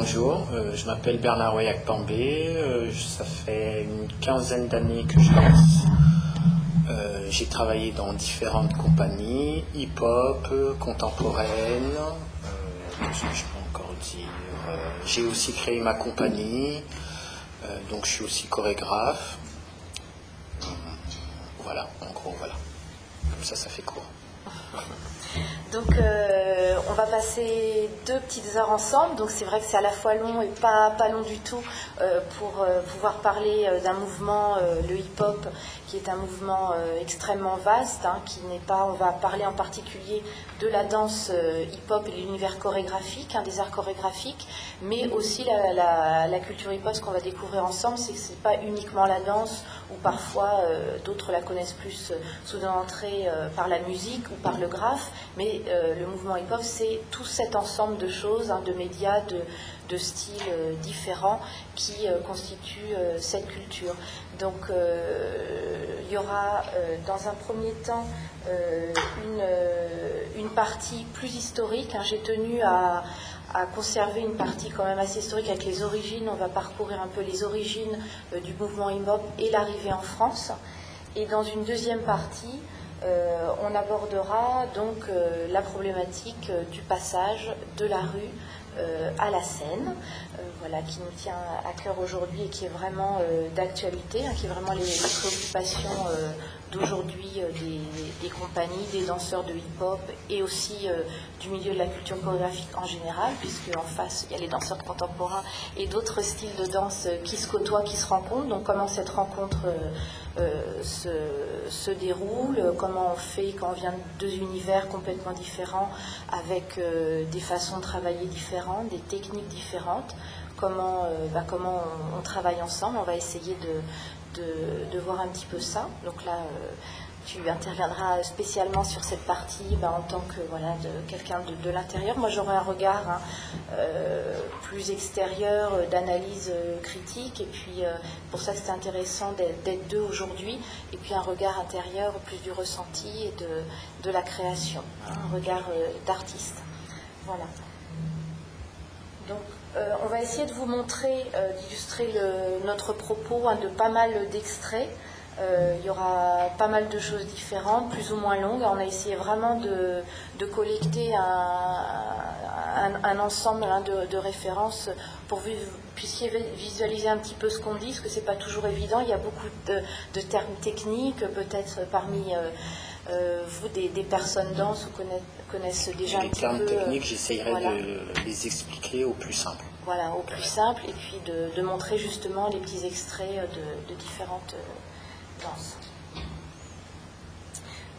bonjour, euh, je m'appelle Bernard Wayak Pambé, euh, ça fait une quinzaine d'années que je danse. Euh, j'ai travaillé dans différentes compagnies, hip-hop, contemporaine, je peux encore dire J'ai aussi créé ma compagnie, donc je suis aussi chorégraphe. Voilà, en gros, voilà. Comme ça, ça fait court. Donc euh, on va passer deux petites heures ensemble, donc c'est vrai que c'est à la fois long et pas, long du tout euh, pour euh, pouvoir parler d'un mouvement, le hip-hop, qui est un mouvement extrêmement vaste, hein, qui n'est pas, on va parler en particulier de la danse hip-hop et de l'univers chorégraphique, hein, des arts chorégraphiques, mais aussi la, culture hip-hop, ce qu'on va découvrir ensemble, c'est que ce n'est pas uniquement la danse, ou parfois d'autres la connaissent plus sous une entrée par la musique ou par le graphe, mais euh, le mouvement hip-hop, c'est tout cet ensemble de choses, hein, de médias, de, styles euh, différents qui euh, constituent cette culture. Donc il y aura dans un premier temps une, partie plus historique. Hein. J'ai tenu à, conserver une partie quand même assez historique avec les origines. On va parcourir un peu les origines du mouvement hip-hop et l'arrivée en France. Et dans une deuxième partie, euh, on abordera donc euh, la problématique euh, du passage de la rue à la scène, voilà, qui nous tient à cœur aujourd'hui et qui est vraiment d'actualité, hein, qui est vraiment les, préoccupations d'aujourd'hui des, compagnies, des danseurs de hip-hop et aussi du milieu de la culture chorégraphique en général, puisque en face il y a les danseurs contemporains et d'autres styles de danse qui se côtoient, qui se rencontrent. Donc comment cette rencontre euh, se, déroule, comment on fait quand on vient de deux univers complètement différents, avec euh, des façons de travailler différentes, des techniques différentes, comment, euh, bah, comment on, travaille ensemble. On va essayer de, de, voir un petit peu ça. Donc là, tu interviendras spécialement sur cette partie ben, en tant que voilà, de, quelqu'un de, l'intérieur. Moi, j'aurai un regard hein, euh, plus extérieur, euh, d'analyse euh, critique, et puis pour ça que c'est intéressant d'être deux aujourd'hui, et puis un regard intérieur plus du ressenti et de, de la création, un regard d'artiste. Voilà. Donc, on va essayer de vous montrer, d'illustrer notre propos hein, de pas mal d'extraits. Euh, il y aura pas mal de choses différentes, plus ou moins longues. On a essayé vraiment de, collecter un, ensemble hein, de, références pour que vous puissiez visualiser un petit peu ce qu'on dit, parce que ce n'est pas toujours évident. Il y a beaucoup de, termes techniques, peut-être parmi euh, euh, vous, des, personnes danses ou connaissent, déjà un petit peu. Les termes techniques, j'essayerai de les expliquer au plus simple. Voilà, au plus simple, et puis de, montrer justement les petits extraits de, différentes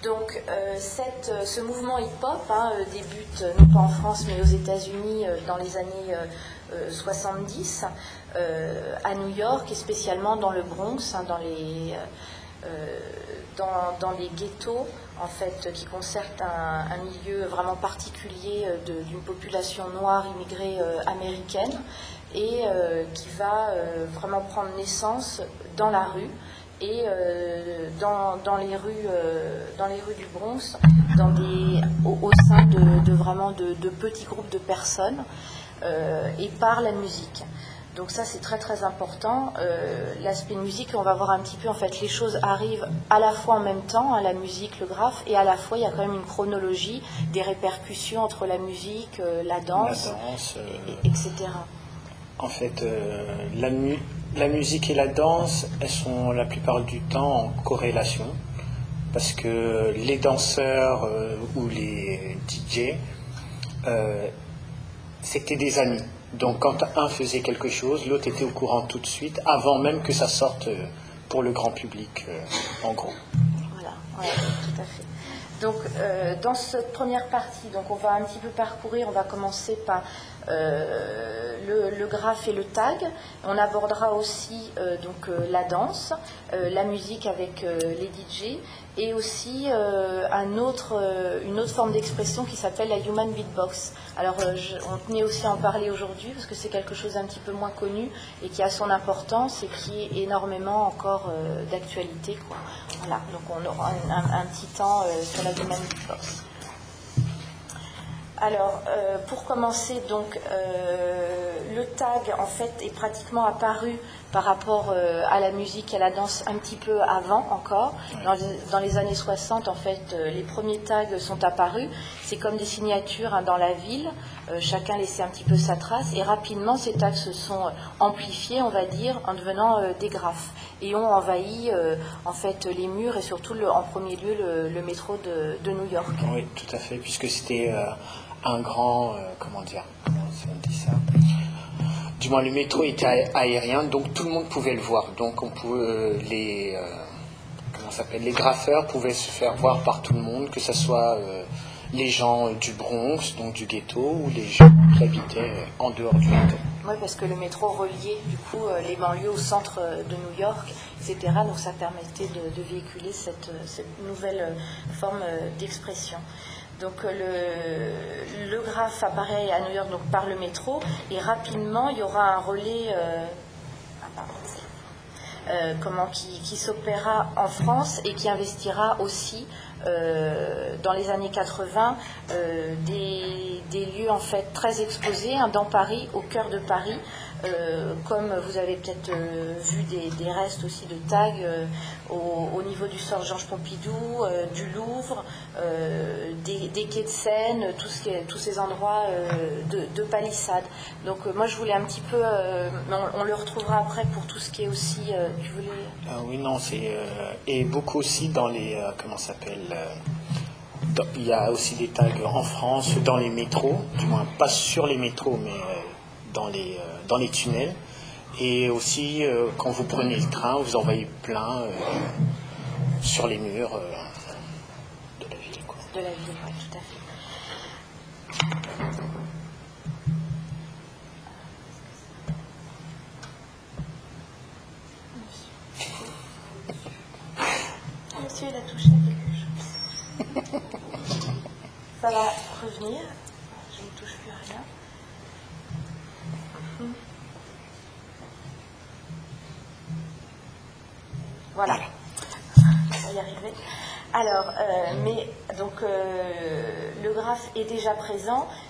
donc euh, cette, euh, ce mouvement hip-hop hein, euh, débute non pas en France mais aux États-Unis dans les années 70 à New York et spécialement dans le Bronx, hein, dans, les, dans, les ghettos en fait qui concernent un, milieu vraiment particulier d'une population noire immigrée américaine et qui va vraiment prendre naissance dans la rue et euh, dans, les rues, euh, dans les rues du Bronx, au, sein de, vraiment de, petits groupes de personnes, euh, et par la musique. Donc ça c'est très très important. L'aspect musique, on va voir un petit peu en fait les choses arrivent à la fois en même temps, hein, la musique, le graphe, et à la fois il y a quand même une chronologie, des répercussions entre la musique, la danse, etc. En fait, la, musique la musique et la danse, elles sont la plupart du temps en corrélation, parce que les danseurs euh, ou les DJ, euh, c'était des amis. Donc quand un faisait quelque chose, l'autre était au courant tout de suite, avant même que ça sorte euh, pour le grand public, en gros. Voilà, tout à fait. Donc, dans cette première partie, donc on va un petit peu parcourir, on va commencer par euh, le, graphe et le tag. On abordera aussi euh, donc, euh, la danse, la musique avec les DJ et aussi un autre, une autre forme d'expression qui s'appelle la human beatbox. Alors on tenait aussi à en parler aujourd'hui parce que c'est quelque chose un petit peu moins connu et qui a son importance et qui est énormément encore d'actualité. Voilà, donc on aura un, un petit temps sur la human beatbox. Alors, euh, pour commencer, donc, euh, le tag en fait est pratiquement apparu par rapport euh, à la musique et à la danse un petit peu avant encore. Dans, les, années 60, en fait, les premiers tags sont apparus. C'est comme des signatures hein, dans la ville. Chacun laissait un petit peu sa trace. Et rapidement, ces tags se sont amplifiés, on va dire, en devenant des graphes. Et ont envahi, en fait, les murs et surtout, en premier lieu, le, métro de, de, New York. Oui, tout à fait, puisque c'était un grand, comment dire, comment on dit ça? Du moins le métro était aérien, donc tout le monde pouvait le voir. Donc on pouvait, euh, les, euh, comment s'appelle, les graffeurs pouvaient se faire voir par tout le monde, que ce soit euh, les gens du Bronx, donc du ghetto, ou les gens qui habitaient en dehors du ghetto. Oui, parce que le métro reliait du coup les banlieues au centre de New York, etc. Donc ça permettait de, véhiculer cette, nouvelle forme d'expression. Donc euh, le, graphe apparaît à New York par le métro et rapidement il y aura un relais euh, ah, euh, comment, qui, qui s'opérera en France et qui investira aussi dans les années 80 des, des, lieux en fait très exposés dans Paris, au cœur de Paris, euh, comme vous avez peut-être euh, vu des, restes aussi de tags euh, au, niveau du sort Georges Pompidou, du Louvre, des, quais de Seine, tous ces endroits de, palissades. Donc moi je voulais un petit peu, on, le retrouvera après pour tout ce qui est aussi, tu. Ah oui, non, c'est... et beaucoup aussi dans les... comment s'appelle il y a aussi des tags en France, dans les métros, du moins pas sur les métros, mais dans les, dans les tunnels. Et aussi, euh, quand vous prenez le train, vous en voyez plein euh, sur les murs de la ville. De la ville.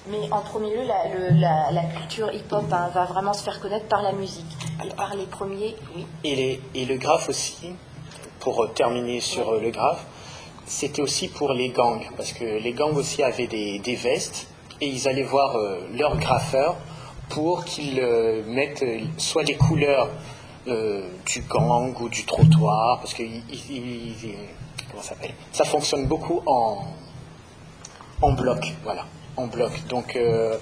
Mais en premier lieu, la, culture hip-hop hein, va vraiment se faire connaître par la musique par les premiers. Oui. Et, le graphe aussi, pour terminer sur le graphe, c'était aussi pour les gangs, parce que les gangs aussi avaient des, vestes et ils allaient voir euh, leur graffeur pour qu'ils mettent soit les couleurs euh, du gang ou du trottoir, parce que comment ça Ça fonctionne beaucoup en, en bloc, voilà, bloc. Donc euh,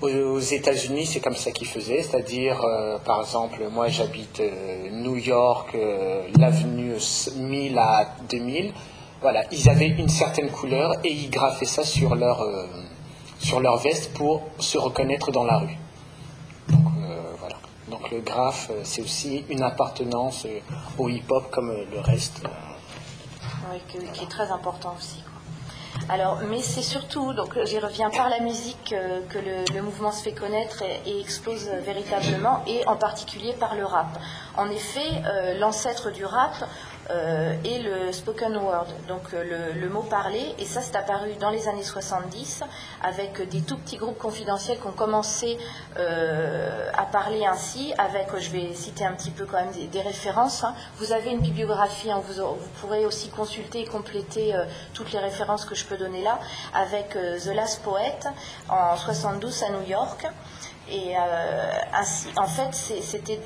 aux États-Unis, c'est comme ça qu'ils faisaient, c'est-à-dire, euh, par exemple, moi j'habite New York, l'avenue 1000 à 2000. Voilà, ils avaient une certaine couleur et ils graffaient ça sur leur, sur leur veste pour se reconnaître dans la rue. Donc le graphe, euh, c'est aussi une appartenance euh, au hip-hop comme euh, le reste. Oui, qui, est très important aussi. Alors, mais c'est surtout, donc j'y reviens par la musique que le, mouvement se fait connaître et, explose véritablement, et en particulier par le rap. En effet, l'ancêtre du rap, euh, et le spoken word, donc euh, le, mot parlé. Et ça, c'est apparu dans les années 70 avec des tout petits groupes confidentiels qui ont commencé euh, à parler ainsi, avec, je vais citer un petit peu quand même des, références. Hein. Vous avez une bibliographie, hein, vous, vous, pourrez aussi consulter et compléter toutes les références que je peux donner là, avec The Last Poet en 72 à New York. Et euh, en fait, c'était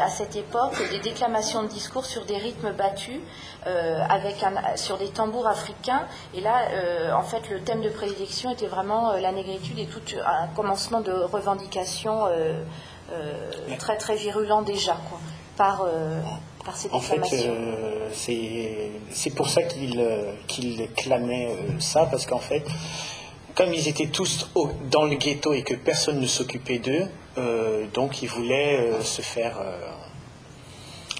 à cette époque des déclamations de discours sur des rythmes battus, euh, avec sur des tambours africains. Et là, euh, en fait, le thème de prédilection était vraiment la négritude et tout un commencement de revendication très très virulent déjà, quoi, par, par ces déclamations. En fait, c'est pour ça qu'il qu'il clamait ça, parce qu'en fait, comme ils étaient tous dans le ghetto et que personne ne s'occupait d'eux, euh, donc ils voulaient euh, se faire, euh,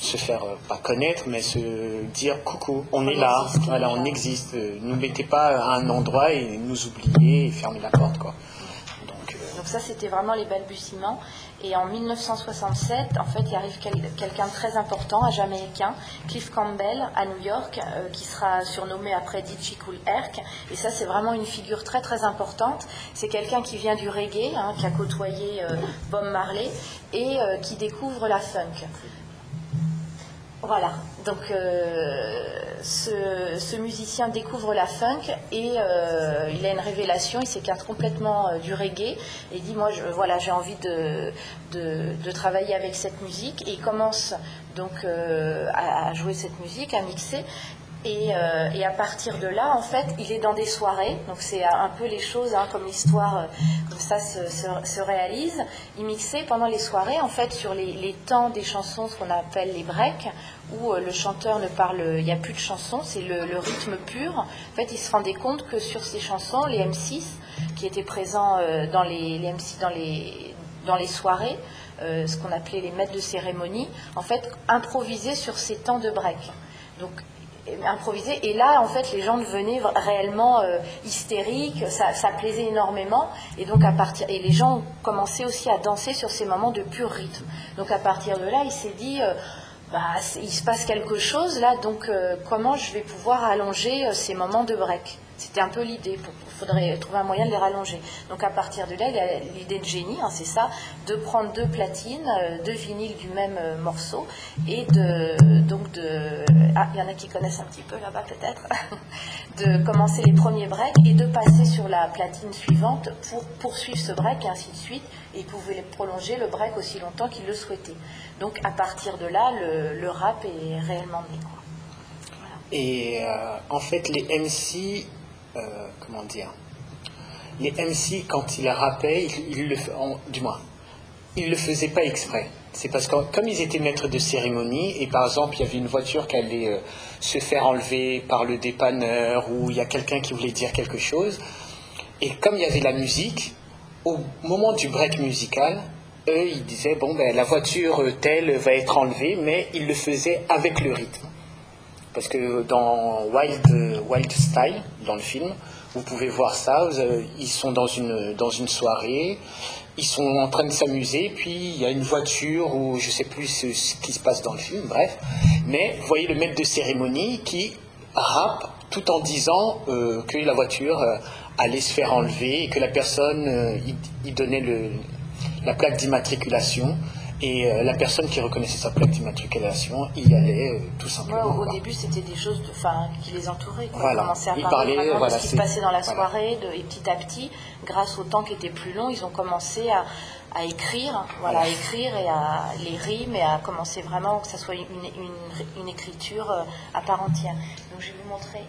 se faire pas connaître, mais se dire coucou, on, est là, voilà, on existe. Ne mettez pas à un endroit et nous oublier et fermer la porte, quoi. Donc, Donc ça, c'était vraiment les balbutiements. Et en 1967, en fait, il arrive quelqu'un très important, un Jamaïcain, Cliff Campbell, à New York, euh, qui sera surnommé après DJ Cool Herc. Et ça, c'est vraiment une figure très très importante. C'est quelqu'un qui vient du reggae, hein, qui a côtoyé euh, Bob Marley et euh, qui découvre la funk. Voilà, donc ce, musicien découvre la funk et il a une révélation, il s'écarte complètement du reggae et dit moi je, voilà j'ai envie de, de, travailler avec cette musique et il commence donc à, jouer cette musique, à mixer euh, et, à partir de là, en fait, il est dans des soirées. Donc c'est un peu les choses, hein, comme l'histoire, euh, comme ça se, réalise. Il mixait pendant les soirées, en fait, sur les, temps des chansons, ce qu'on appelle les breaks, où euh, le chanteur ne parle, il n'y a plus de chansons, c'est le, rythme pur. En fait, il se rendait compte que sur ces chansons, les M6, qui étaient présents dans les, M6 dans les, dans les soirées, ce qu'on appelait les maîtres de cérémonie, en fait, improvisaient sur ces temps de break. Donc improvisé. Et là, en fait, les gens devenaient réellement euh, hystériques, ça, plaisait énormément. Et donc, à partir, et les gens commençaient aussi à danser sur ces moments de pur rythme. Donc, à partir de là, il s'est dit, euh, bah, il se passe quelque chose là, donc euh, comment je vais pouvoir allonger ces moments de break? C'était un peu l'idée pour faudrait trouver un moyen de les rallonger. Donc à partir de là, il a l'idée de génie, hein, c'est ça, de prendre deux platines, deux vinyles du même morceau, et de donc de ah, il y en a qui connaissent un petit peu là-bas peut-être, de commencer les premiers breaks et de passer sur la platine suivante pour poursuivre ce break et ainsi de suite. Et ils pouvaient prolonger le break aussi longtemps qu'ils le souhaitaient. Donc à partir de là, le, rap est réellement né. Et euh, en fait, les MC euh, comment dire, les MC, quand ils rappaient, ils, le, du moins, ils le faisaient pas exprès. C'est parce que comme ils étaient maîtres de cérémonie, et par exemple, il y avait une voiture qui allait euh, se faire enlever par le dépanneur, ou il y a quelqu'un qui voulait dire quelque chose, et comme il y avait la musique, au moment du break musical, eux, ils disaient, bon, ben, la voiture telle va être enlevée, mais ils le faisaient avec le rythme. Parce que dans Wild, Wild Style, dans le film, vous pouvez voir ça. ils sont dans une, dans une soirée, ils sont en train de s'amuser, puis il y a une voiture ou je sais plus ce, qui se passe dans le film, bref. Mais vous voyez le maître de cérémonie qui rappe tout en disant euh, que la voiture euh, allait se faire enlever et que la personne, euh, il, donnait la plaque d'immatriculation et euh, la personne qui reconnaissait sa plaque d'immatriculation y allait euh, tout simplement. au début, c'était des choses de, qui les entouraient. Quoi. Voilà. Ils à parler de ce qui se passait dans la soirée. De, et petit à petit, grâce au temps qui était plus long, ils ont commencé à, à écrire, voilà, à écrire et à les rimes et à commencer vraiment que ça soit une, une, une écriture euh, à part entière. Donc je vais vous montrer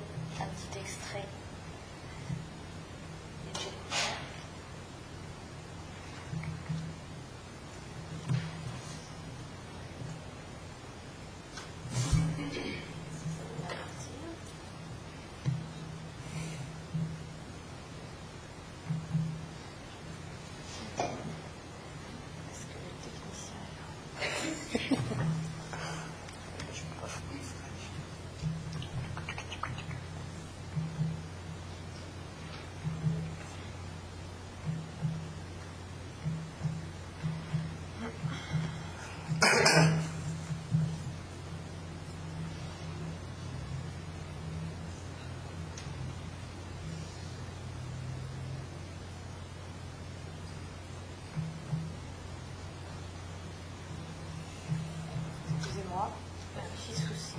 就是。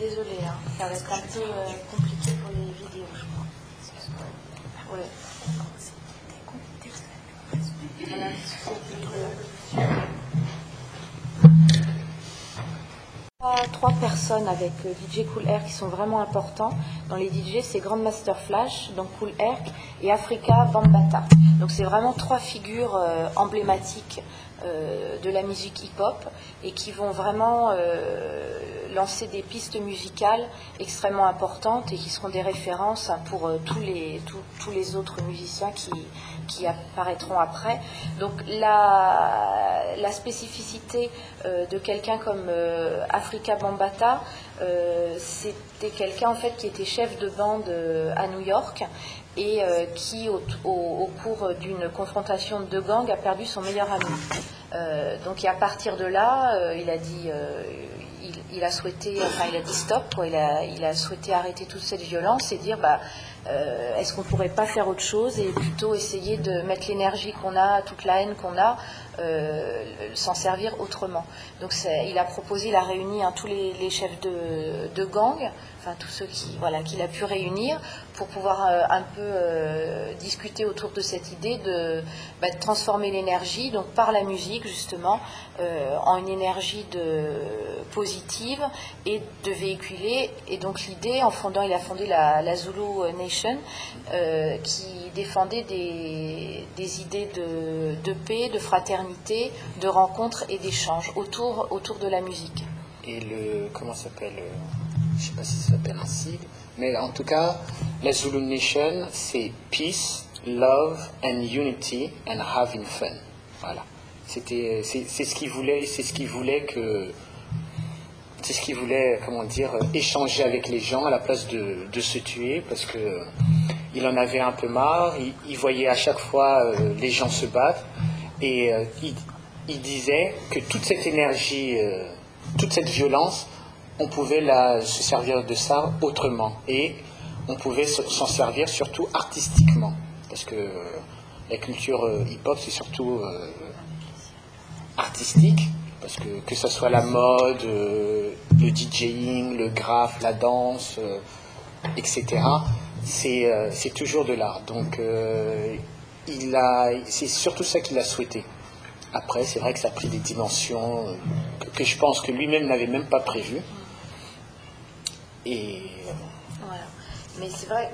Désolée, hein. ça va être un peu euh, compliqué pour les vidéos, je crois. Ouais. Trois, personnes avec euh, DJ Cool Air qui sont vraiment importants. Dans les DJ, c'est Grandmaster Flash, donc Cool Air, et Africa Bambata. Donc c'est vraiment trois figures euh, emblématiques de la musique hip-hop et qui vont vraiment lancer des pistes musicales extrêmement importantes et qui seront des références pour tous, les, tous les autres musiciens qui, apparaîtront après. Donc la, la spécificité euh, de quelqu'un comme euh, Africa Bambata, euh, c'était quelqu'un en fait qui était chef de bande à New York et qui au, cours d'une confrontation de deux gangs a perdu son meilleur ami. donc à partir de là, il a dit il, a souhaité, dit stop, Il, a, souhaité arrêter toute cette violence et dire bah euh, est-ce qu'on ne pourrait pas faire autre chose et plutôt essayer de mettre l'énergie qu'on a, toute la haine qu'on a, euh, s'en servir autrement. Donc il a proposé, il a réuni hein, tous les, chefs de gang, enfin tous ceux qui voilà qu'il a pu réunir pour pouvoir euh, un peu euh, discuter autour de cette idée de, bah, transformer l'énergie donc par la musique justement euh, en une énergie de positive et de véhiculer. Et donc l'idée en fondant il a fondé la, Zulu Nation qui défendait des, idées de, de, paix de fraternité de rencontre et d'échange autour autour de la musique. Et le comment s'appelle je sais pas si ça s'appelle ainsi, mais en tout cas, la Zulu Nation, c'est peace, love and unity and having fun. Voilà. C'était, c'est, ce qu'il voulait, c'est ce qu'il voulait que, c'est ce qu'il voulait, comment dire, échanger avec les gens à la place de, de se tuer, parce que il en avait un peu marre. Il, voyait à chaque fois euh, les gens se battre, et euh, il, disait que toute cette énergie, euh, toute cette violence on pouvait se servir de ça autrement. Et on pouvait s'en servir surtout artistiquement. Parce que euh, la culture euh, hip-hop, c'est surtout euh, artistique. Parce que que ce soit la mode, le DJing, le graphe, la danse, etc., c'est toujours de l'art. Donc c'est surtout ça qu'il a souhaité. Après, c'est vrai que ça a pris des dimensions que je pense que lui-même n'avait même pas prévues. Mais c'est vrai,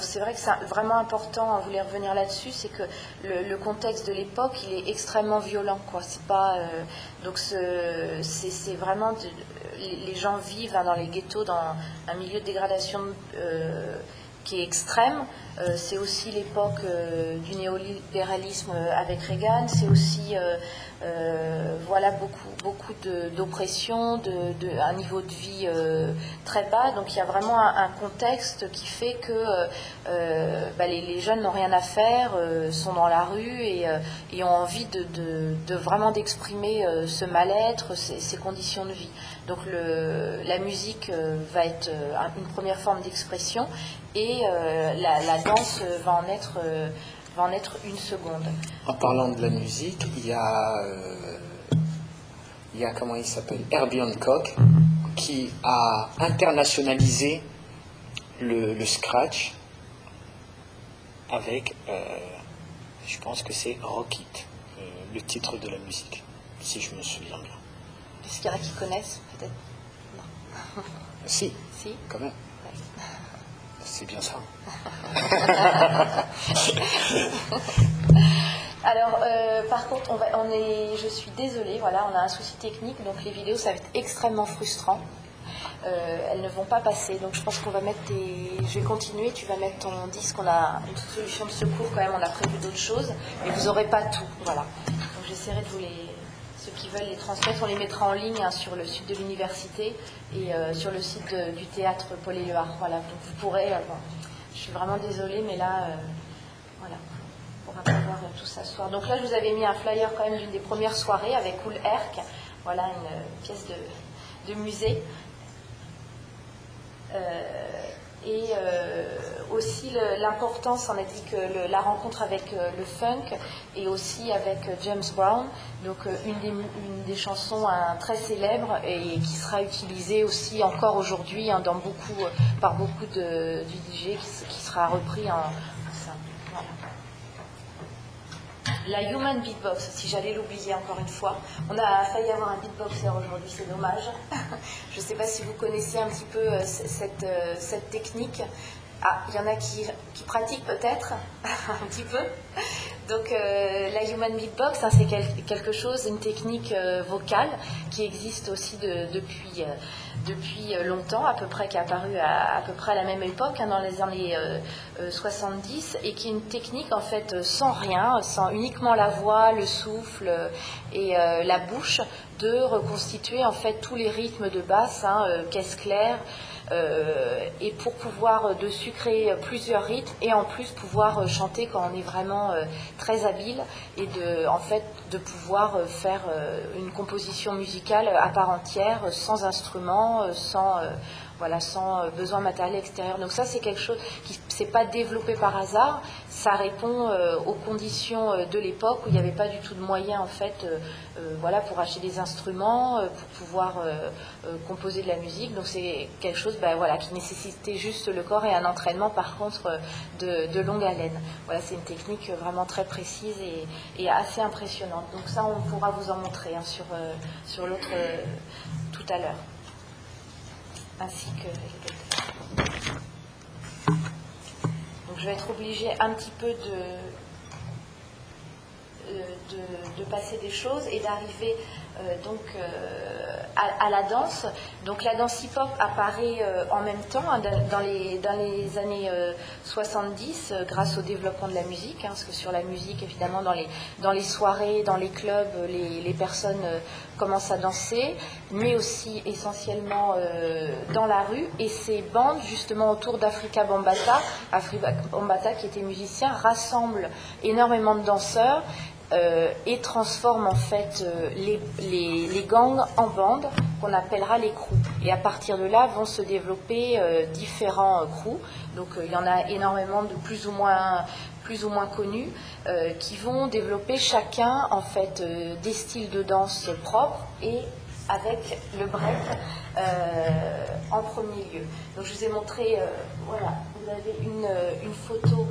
c'est vrai que c'est vraiment important, à voulait revenir là-dessus, c'est que le, contexte de l'époque, il est extrêmement violent. Quoi. C'est pas, euh, donc c'est, vraiment, les gens vivent hein, dans les ghettos, dans un milieu de dégradation euh, qui est extrême. Euh, c'est aussi l'époque du néolibéralisme avec Reagan. C'est aussi euh, voilà beaucoup, beaucoup d'oppression, de, un niveau de vie euh, très bas. Donc il y a vraiment un, contexte qui fait que euh, bah, les, jeunes n'ont rien à faire, sont dans la rue et, ont envie de, de vraiment d'exprimer ce mal-être, ces, conditions de vie. Donc le, la musique va être une première forme d'expression et la, la, danse va en être en être une seconde. En parlant de la musique, il y a, euh, il y a comment il s'appelle, Herbie Hancock, qui a internationalisé le, scratch avec, euh, je pense que c'est Rock It, euh, le titre de la musique, si je me souviens bien. Est-ce qu'il y en a qui connaissent, peut-être Non. Si, si, quand même. C'est bien ça. Alors, euh, par contre, on va, on est, je suis désolée, voilà, on a un souci technique, donc les vidéos, ça va être extrêmement frustrant. Euh, elles ne vont pas passer, donc je pense qu'on va mettre tes... Je vais continuer, tu vas mettre ton disque, on a une solution de secours quand même, on a prévu d'autres choses, mais vous n'aurez pas tout, voilà. Donc j'essaierai de vous les... Ceux qui veulent les transmettre, on les mettra en ligne hein, sur le site de l'université et euh, sur le site du théâtre Paul Éluard. Voilà, donc vous pourrez... Je suis vraiment désolée, mais là, euh, voilà, on va pas voir tout ça ce soir. Donc là, je vous avais mis un flyer quand même d'une des premières soirées avec Cool Herc. Voilà, une pièce de, musée. Euh, et euh, aussi l'importance, on a dit que la rencontre avec euh, le funk et aussi avec euh, James Brown, donc une des, chansons très célèbres et qui sera utilisée aussi encore aujourd'hui hein, dans beaucoup, par beaucoup de, du DJ qui, sera repris en, la human beatbox, si j'allais l'oublier encore une fois. On a failli avoir un beatboxer aujourd'hui, c'est dommage. Je ne sais pas si vous connaissez un petit peu euh, cette, euh, cette technique. Ah, il y en a qui, qui pratiquent peut-être un petit peu. Donc euh, la human beatbox, hein, c'est quelque chose, une technique vocale qui existe aussi depuis, depuis longtemps, à peu près, qui est apparue à, peu près à la même époque, hein, dans les années 70, et qui est une technique en fait sans rien, sans uniquement la voix, le souffle et la bouche, de reconstituer en fait tous les rythmes de basse, hein, caisse claire, euh, et pour pouvoir dessus créer plusieurs rythmes et en plus pouvoir chanter quand on est vraiment euh, très habile et de, en fait, de pouvoir faire euh, une composition musicale à part entière, sans instrument, sans voilà, sans euh, besoin matériel extérieur. Donc ça, c'est quelque chose qui ne s'est pas développé par hasard. Ça répond euh, aux conditions euh, de l'époque où il n'y avait pas du tout de moyens en fait, voilà, pour acheter des instruments, pour pouvoir composer de la musique. Donc c'est quelque chose, ben, voilà, qui nécessitait juste le corps et un entraînement par contre de, longue haleine. Voilà, c'est une technique vraiment très précise et, assez impressionnante. Donc ça, on pourra vous en montrer hein, sur, sur l'autre tout à l'heure ainsi que Donc je vais être obligée un petit peu de, euh, de, passer des choses et d'arriver donc euh, à, la danse. Donc la danse hip-hop apparaît en même temps hein, dans, les, années 70 grâce au développement de la musique, hein, parce que sur la musique évidemment dans les, soirées, dans les clubs, les, personnes commencent à danser, mais aussi essentiellement dans la rue. Et ces bandes justement autour d'Africa Bambata, Africa qui était musicien, rassemblent énormément de danseurs euh, et transforme en fait euh, les, gangs en bandes qu'on appellera les crews. Et à partir de là vont se développer euh, différents crews. Donc il y en a énormément de plus ou moins plus ou moins connus qui vont développer chacun en fait des styles de danse propres et avec le break en premier lieu. Donc je vous ai montré, voilà, vous avez une, une photo.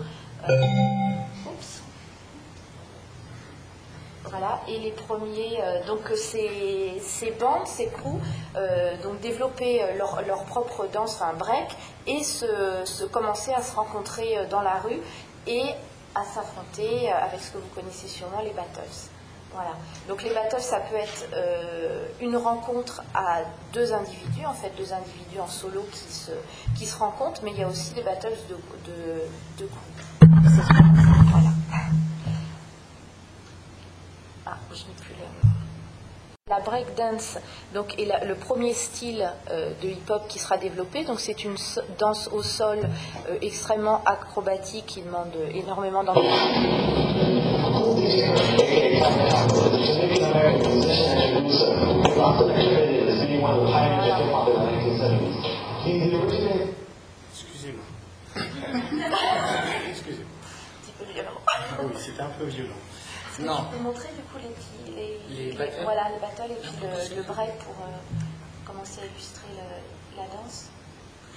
Voilà, et les premiers, euh, donc ces, ces, bandes, ces crews, euh, donc développer euh, leur, propre danse, enfin break, et se, commencer à se rencontrer dans la rue et à s'affronter avec ce que vous connaissez sûrement, les battles. Voilà. Donc les battles, ça peut être une rencontre à deux individus, en fait, deux individus en solo qui se, qui se rencontrent, mais il y a aussi des battles de, de. Breakdance donc, est le premier style euh, de hip-hop qui sera développé. Donc, c'est une danse au sol euh, extrêmement acrobatique qui demande énormément d'entraînement. Excusez-moi. Excusez-moi. Un petit peu violent. Ah oui, c'était un peu violent. Non. Tu peux montrer du coup les, les, les, battles. Voilà, les battles et puis le, break pour euh, commencer à illustrer la danse.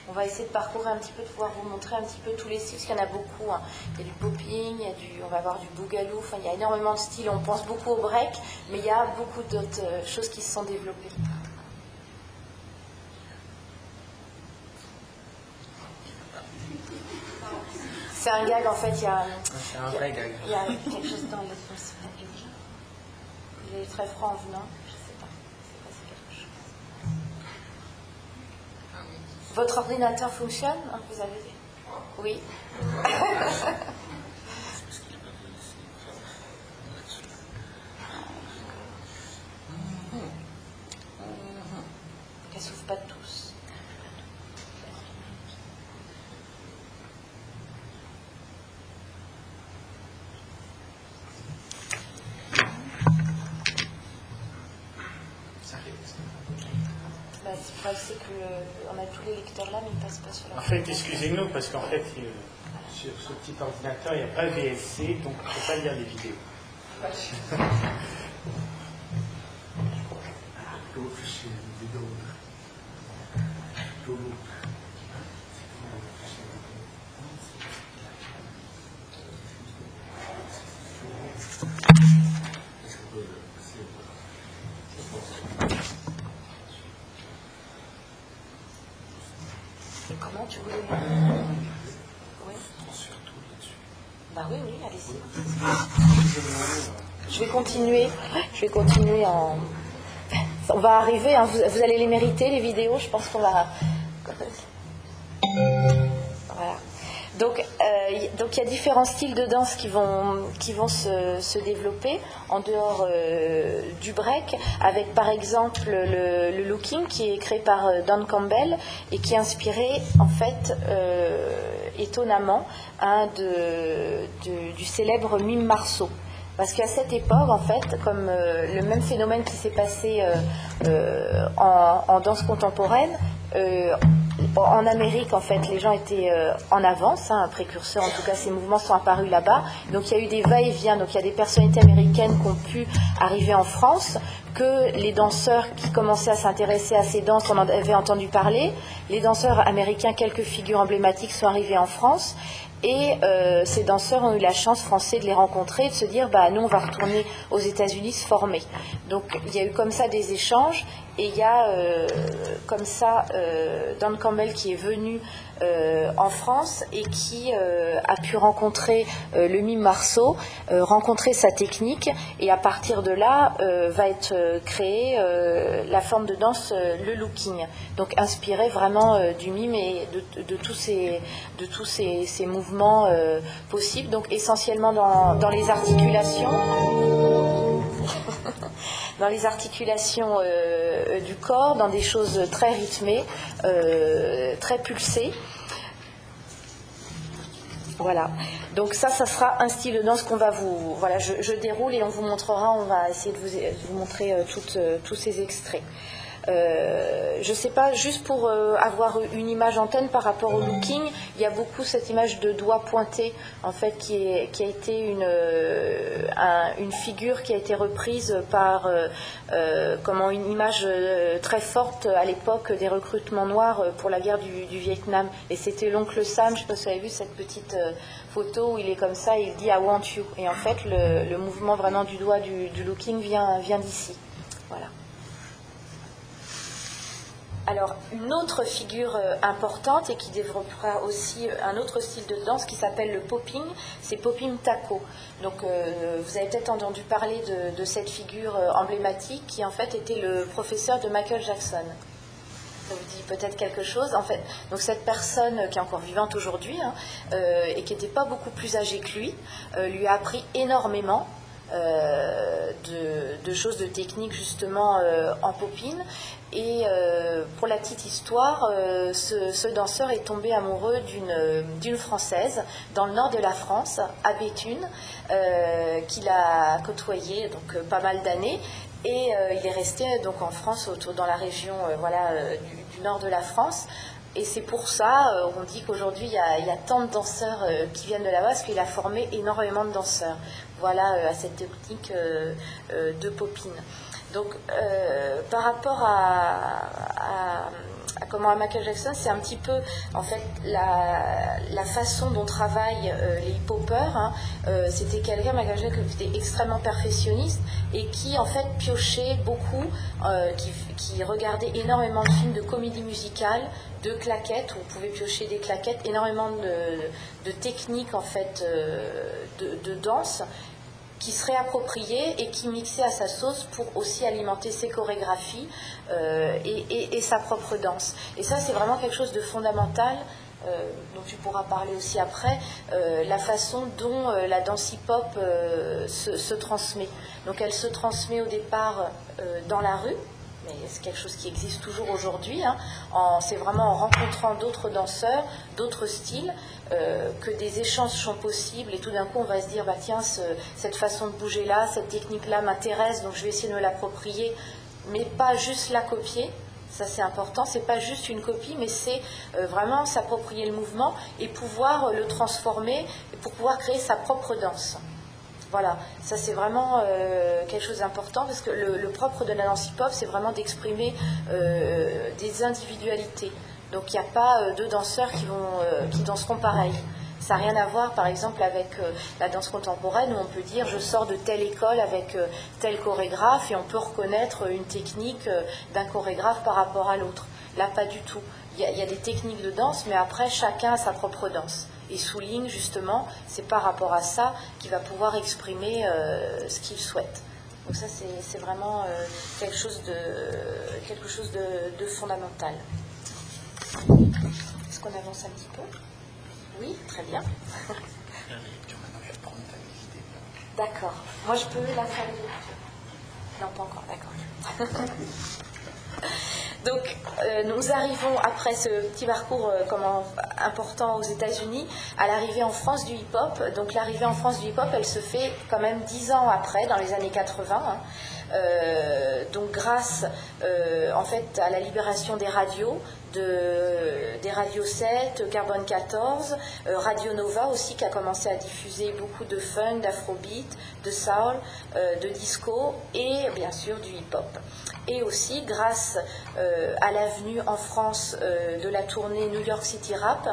On va essayer de parcourir un petit peu, de pouvoir vous montrer un petit peu tous les styles, parce qu'il y en a beaucoup. Hein. Il y a du popping, il y a du, on va avoir du boogaloo, enfin, il y a énormément de styles. On pense beaucoup au break, mais il y a beaucoup d'autres euh, choses qui se sont développées. C'est un gag, en fait, il y a, c'est un vrai gag. Il y a quelque chose dans l'atmosphère. Il est très froid en venant, je sais pas. C'est passé quelque chose. Votre ordinateur fonctionne? Hein, Vous avez Oui. Qu'elle souffre pas de tous. c'est qu'on a tous les lecteurs là, mais ils ne passent pas sur la En fait, excusez-nous, parce qu'en fait, sur ce petit ordinateur, il n'y a pas VLC, donc on ne peut pas lire les vidéos. tu voulais. Oui. Bah oui, oui, allez-y. Je vais continuer. Je vais continuer en. On va arriver. Hein. Vous, allez les mériter les vidéos. Je pense qu'on va. Voilà. Donc, euh, donc il y a différents styles de danse qui vont, qui vont se, développer en dehors euh, du break, avec par exemple le, looking qui est créé par euh, Don Campbell et qui est inspiré en fait étonnamment hein, du célèbre mime Marceau. Parce qu'à cette époque, en fait, comme le même phénomène qui s'est passé en, en, danse contemporaine, en Amérique, en fait, les gens étaient euh, en avance, hein, un précurseur, en tout cas, ces mouvements sont apparus là-bas. Donc il y a eu des va-et-vient, donc il y a des personnalités américaines qui ont pu arriver en France, que les danseurs qui commençaient à s'intéresser à ces danses, on en avait entendu parler. Les danseurs américains, quelques figures emblématiques sont arrivées en France. Et euh, ces danseurs ont eu la chance français de les rencontrer et de se dire bah nous on va retourner aux États-Unis se former. Donc il y a eu comme ça des échanges et il y a euh, comme ça euh, Don Campbell qui est venu euh, en France et qui a pu rencontrer le mime Marceau, rencontrer sa technique et à partir de là va être créée la forme de danse, le looking. Donc inspiré vraiment du mime et de, tous ces, de tous ces, mouvements possibles. Donc essentiellement dans, dans les articulations dans les articulations euh, euh, du corps, dans des choses très rythmées, euh, très pulsées. Voilà. Donc ça, ça sera un style de danse qu'on va vous... Voilà, je, déroule et on vous montrera, on va essayer de vous, montrer tous ces extraits. Euh, je sais pas, juste pour euh, avoir une image antenne par rapport au looking, il y a beaucoup cette image de doigt pointé, en fait, qui, a été une, euh, une figure qui a été reprise par comment une image très forte à l'époque des recrutements noirs pour la guerre du, Vietnam. Et c'était l'oncle Sam, je ne sais pas si vous avez vu cette petite photo où il est comme ça, il dit I want you. Et en fait, le, mouvement vraiment du doigt du, du looking vient d'ici. Voilà. Alors, une autre figure euh, importante et qui développera aussi euh, un autre style de danse qui s'appelle le popping, c'est popping taco. Donc, euh, vous avez peut-être entendu parler de, cette figure emblématique qui en fait était le professeur de Michael Jackson. Ça vous dit peut-être quelque chose. En fait, donc cette personne qui est encore vivante aujourd'hui hein, et qui n'était pas beaucoup plus âgée que lui, lui a appris énormément de, choses de technique justement en popine et euh, pour la petite histoire, euh, ce, danseur est tombé amoureux d'une Française dans le nord de la France, à Béthune, euh, qu'il a côtoyé donc pas mal d'années. Et il est resté donc en France, autour, dans la région voilà, du, nord de la France. Et c'est pour ça, on dit qu'aujourd'hui, il, y a tant de danseurs qui viennent de là-bas, parce qu'il a formé énormément de danseurs. Voilà, à cette technique de popine. Donc, euh, par rapport à, comment à Michael Jackson, c'est un petit peu en fait la, façon dont travaillent euh, les hip-hoppers. Hein. Euh, c'était quelqu'un, Michael Jackson, qui était extrêmement perfectionniste et qui en fait piochait beaucoup, qui, regardait énormément de films de comédie musicale, de claquettes, où on pouvait piocher des claquettes, énormément de, techniques en fait de danse qui se réappropriait et qui mixait à sa sauce pour aussi alimenter ses chorégraphies euh, et, sa propre danse. Et ça, c'est vraiment quelque chose de fondamental. Euh, dont tu pourras parler aussi après, euh, la façon dont la danse hip-hop se, se, transmet. Donc elle se transmet au départ dans la rue, c'est quelque chose qui existe toujours aujourd'hui. Hein, c'est vraiment en rencontrant d'autres danseurs, d'autres styles, euh, que des échanges sont possibles et tout d'un coup on va se dire bah tiens cette façon de bouger là, cette technique là m'intéresse donc je vais essayer de me l'approprier, mais pas juste la copier. Ça c'est important, c'est pas juste une copie, mais c'est euh, vraiment s'approprier le mouvement et pouvoir le transformer pour pouvoir créer sa propre danse. Voilà, ça c'est vraiment euh, quelque chose d'important parce que le, propre de la danse hip-hop, c'est vraiment d'exprimer des individualités. Donc il n'y a pas euh, deux danseurs qui, euh, danseront pareil. Ça n'a rien à voir, par exemple, avec euh, la danse contemporaine où on peut dire je sors de telle école avec euh, tel chorégraphe et on peut reconnaître une technique euh, d'un chorégraphe par rapport à l'autre. Là, pas du tout. Il y, a, des techniques de danse, mais après, chacun a sa propre danse. Et souligne justement, c'est par rapport à ça qu'il va pouvoir exprimer euh, ce qu'il souhaite. Donc ça, c'est vraiment euh, quelque chose de, quelque chose de, fondamental. Est-ce qu'on avance un petit peu? Oui, très bien. D'accord. Moi, je peux la faire Non, pas encore, d'accord. Donc, euh, nous arrivons après ce petit parcours euh, important aux États-Unis à l'arrivée en France du hip-hop. Donc, l'arrivée en France du hip-hop, elle se fait quand même dix ans après, dans les années 80. Hein. Euh, donc, grâce en fait à la libération des radios, de, des radios 7, Carbone 14, euh, Radio Nova aussi qui a commencé à diffuser beaucoup de funk, d'afrobeat, de soul, euh, de disco et bien sûr du hip-hop. Et aussi grâce euh, à l'avenue en France de la tournée New York City Rap,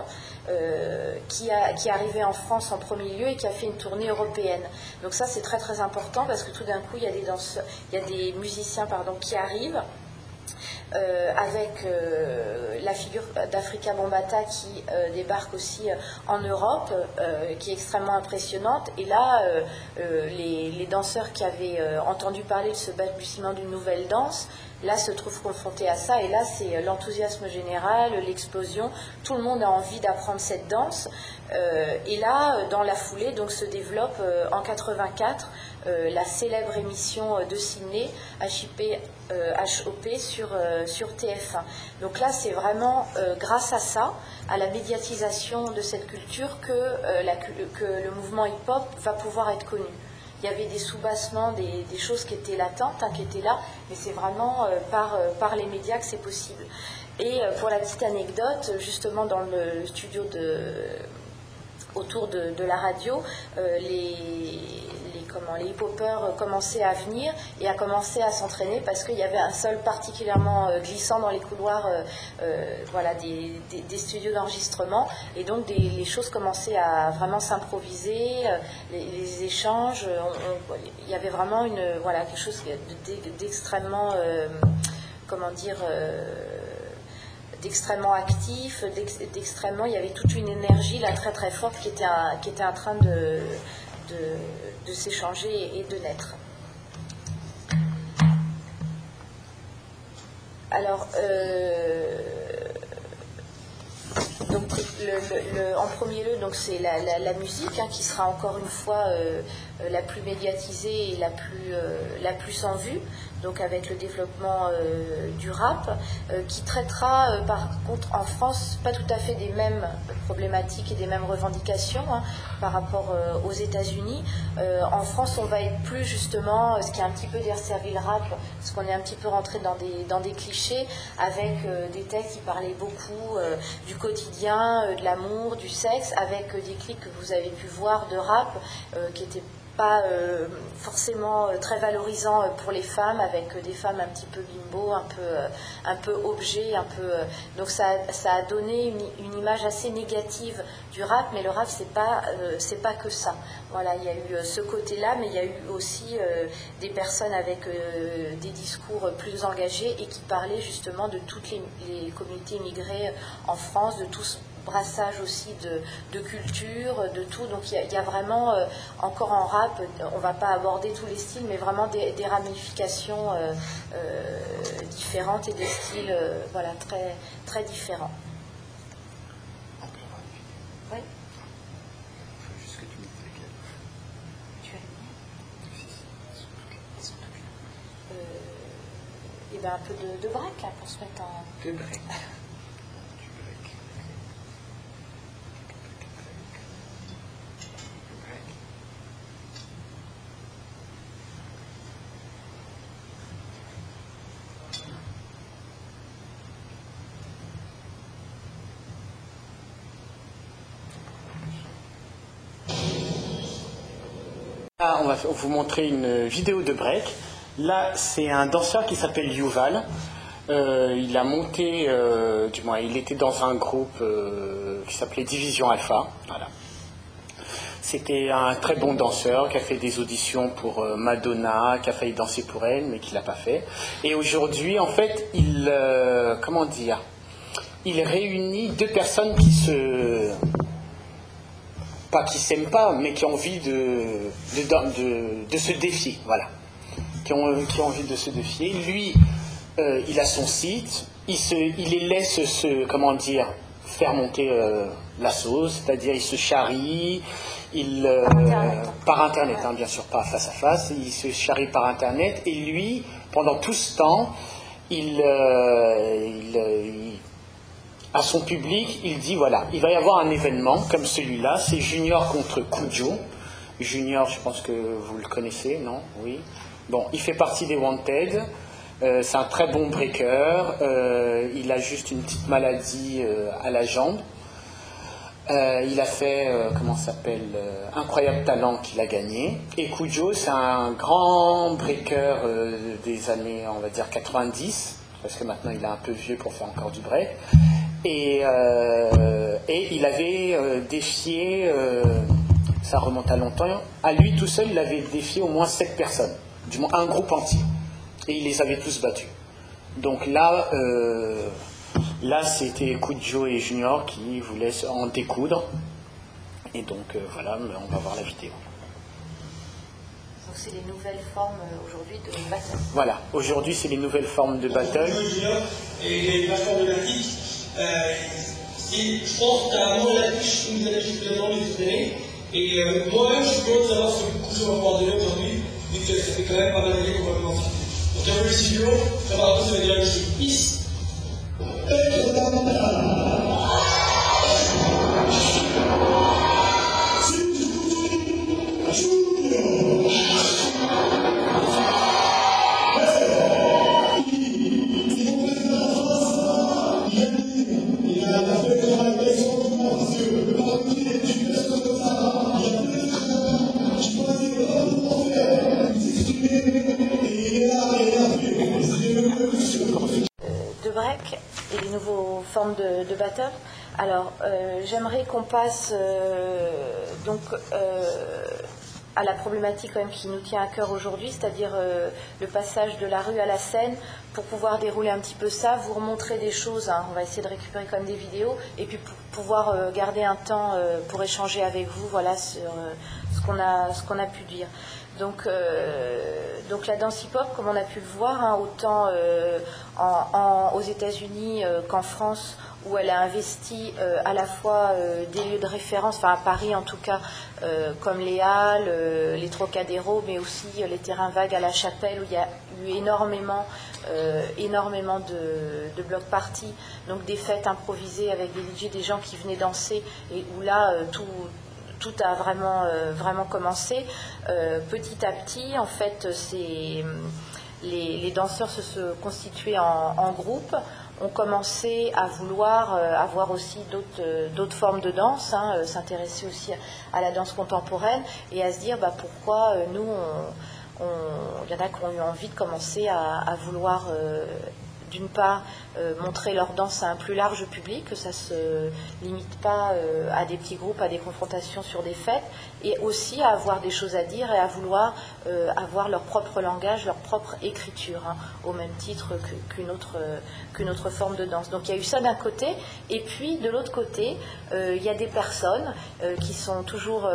qui, a, est arrivée en France en premier lieu et qui a fait une tournée européenne. Donc ça c'est très très important parce que tout d'un coup il y a des il y a des musiciens pardon, qui arrivent euh, avec euh, la figure d'Africa Bombata qui euh, débarque aussi en Europe, qui est extrêmement impressionnante. Et là, les, danseurs qui avaient entendu parler de ce balbutiement d'une nouvelle danse, là se trouvent confrontés à ça. Et là, c'est l'enthousiasme général, l'explosion. Tout le monde a envie d'apprendre cette danse. et là, dans la foulée, donc se développe en 84 euh, la célèbre émission de Sydney, HIP, HOP, euh, sur, euh, sur TF1. Donc là, c'est vraiment grâce à ça, à la médiatisation de cette culture, que, le mouvement hip-hop va pouvoir être connu. Il y avait des soubassements, des, choses qui étaient latentes, hein, qui étaient là, mais c'est vraiment par, les médias que c'est possible. Et pour la petite anecdote, justement dans le studio autour de, de la radio, les, les hip commençaient à venir et à commencer à s'entraîner parce qu'il y avait un sol particulièrement euh, glissant dans les couloirs euh, euh, voilà, des, studios d'enregistrement. Et donc les choses commençaient à vraiment s'improviser, les, échanges. il y avait vraiment une, voilà, quelque chose d'extrêmement, comment dire, d'extrêmement actif, d'extrêmement, il y avait toute une énergie là très très forte qui était, qui était en train de, s'échanger et de naître. Alors, euh, donc, en premier lieu, c'est la, musique hein, qui sera encore une fois euh, la plus médiatisée et la plus, euh, la plus en vue donc avec le développement euh, du rap, euh, qui traitera euh, par contre en France pas tout à fait des mêmes problématiques et des mêmes revendications hein, par rapport aux États-Unis. en France, on va être plus justement, ce qui est un petit peu desservi le rap, parce qu'on est un petit peu rentré dans des, dans des clichés, avec des textes qui parlaient beaucoup du quotidien, de l'amour, du sexe, avec des clips que vous avez pu voir de rap qui étaient pas euh, forcément euh, très valorisant euh, pour les femmes, avec des femmes un petit peu bimbo, un peu, un peu objet, un peu. donc ça, ça a donné une, image assez négative du rap, mais le rap c'est pas pas que ça. Voilà, il y a eu ce côté-là, mais il y a eu aussi des personnes avec des discours plus engagés et qui parlaient justement de toutes les, les communautés immigrées en France, de tous brassage aussi de, culture, de tout. Donc il y, a vraiment, euh, encore en rap, on va pas aborder tous les styles, mais vraiment des, ramifications euh, euh, différentes et des styles voilà, très, très différents. Oui. et ben un peu de, de break pour se mettre en. De break. vous montrer une vidéo de break. Là, c'est un danseur qui s'appelle Yuval. Euh, il a monté, euh, du moins, il était dans un groupe euh, qui s'appelait Division Alpha. Voilà. C'était un très bon danseur qui a fait des auditions pour Madonna, qui a failli danser pour elle, mais qui l'a pas fait. Et aujourd'hui, en fait, il, comment dire, il réunit deux personnes qui se, pas qui s'aiment pas, mais qui ont envie de, de, de, se défier, voilà, qui ont, qui ont envie de se défier. Lui, euh, il a son site, il, se, il les laisse se, comment dire, faire monter la sauce, c'est-à-dire il se charrie, il, euh, par Internet, hein, bien sûr, pas face à face, il se charrie par Internet, et lui, pendant tout ce temps, il, euh, euh, à son public, il dit, voilà, il va y avoir un événement comme celui-là, c'est Junior contre Kujo. Junior, je pense que vous le connaissez, non? Oui. Bon, il fait partie des Wanted. c'est un très bon breaker. il a juste une petite maladie à la jambe. Euh, il a fait, euh, comment s'appelle, euh, Incroyable Talent qu'il a gagné. Et Kujo, c'est un grand breaker des années, on va dire, 90, parce que maintenant il est un peu vieux pour faire encore du break. Et, et il avait défié, ça remonte à longtemps, à lui tout seul, il avait défié au moins 7 personnes, du moins un groupe entier. Et il les avait tous battus. Donc là, Là, c'était Kujo et Junior qui voulaient en découdre. Et donc, euh, voilà, on va voir la vidéo. Donc, c'est les nouvelles formes euh, aujourd'hui de battle. Voilà, aujourd'hui, c'est les nouvelles formes de battle. Et les plateformes de euh, je pense que tu as moins l'affiche que vous avez précédemment les Et euh, moi-même, je suis de savoir ce que Kujo va pouvoir donner aujourd'hui, vu que ça fait quand même pas mal d'années qu'on va commencer. Donc, un peu le studio, ça va ça veut dire j'aimerais qu'on passe euh, donc euh, à la problématique quand même qui nous tient à cœur aujourd'hui, c'est-à-dire le passage de la rue à la scène, pour pouvoir dérouler un petit peu ça, vous remontrer des choses. Hein. on va essayer de récupérer quand des vidéos, et puis pouvoir garder un temps pour échanger avec vous, voilà sur ce qu'on a pu dire. Donc, donc la danse hip-hop, comme on a pu le voir, hein, autant aux États-Unis qu'en France, où elle a investi euh, à la fois euh, des lieux de référence, enfin à Paris en tout cas, euh, comme les Halles, les Trocadéros, mais aussi les terrains vagues à la Chapelle, où il y a eu énormément, énormément de, blocs parties, donc des fêtes improvisées avec des DJ, des gens qui venaient danser, et où là, tout, a vraiment, vraiment commencé. petit à petit, en fait, les, danseurs se, se constituaient en, en groupe ont commencé à vouloir euh, avoir aussi euh, d'autres formes de danse, hein, euh, s'intéresser aussi à, la danse contemporaine et à se dire bah, pourquoi nous, il y en a qui ont eu envie de commencer à, vouloir d'une part, euh, montrer leur danse à un plus large public, que ça ne se limite pas euh, à des petits groupes, à des confrontations sur des fêtes, et aussi à avoir des choses à dire et à vouloir euh, avoir leur propre langage, leur propre écriture, hein, au même titre qu'une autre, qu'une autre forme de danse. Donc il y a eu ça d'un côté, et puis de l'autre côté, il y a des personnes qui sont toujours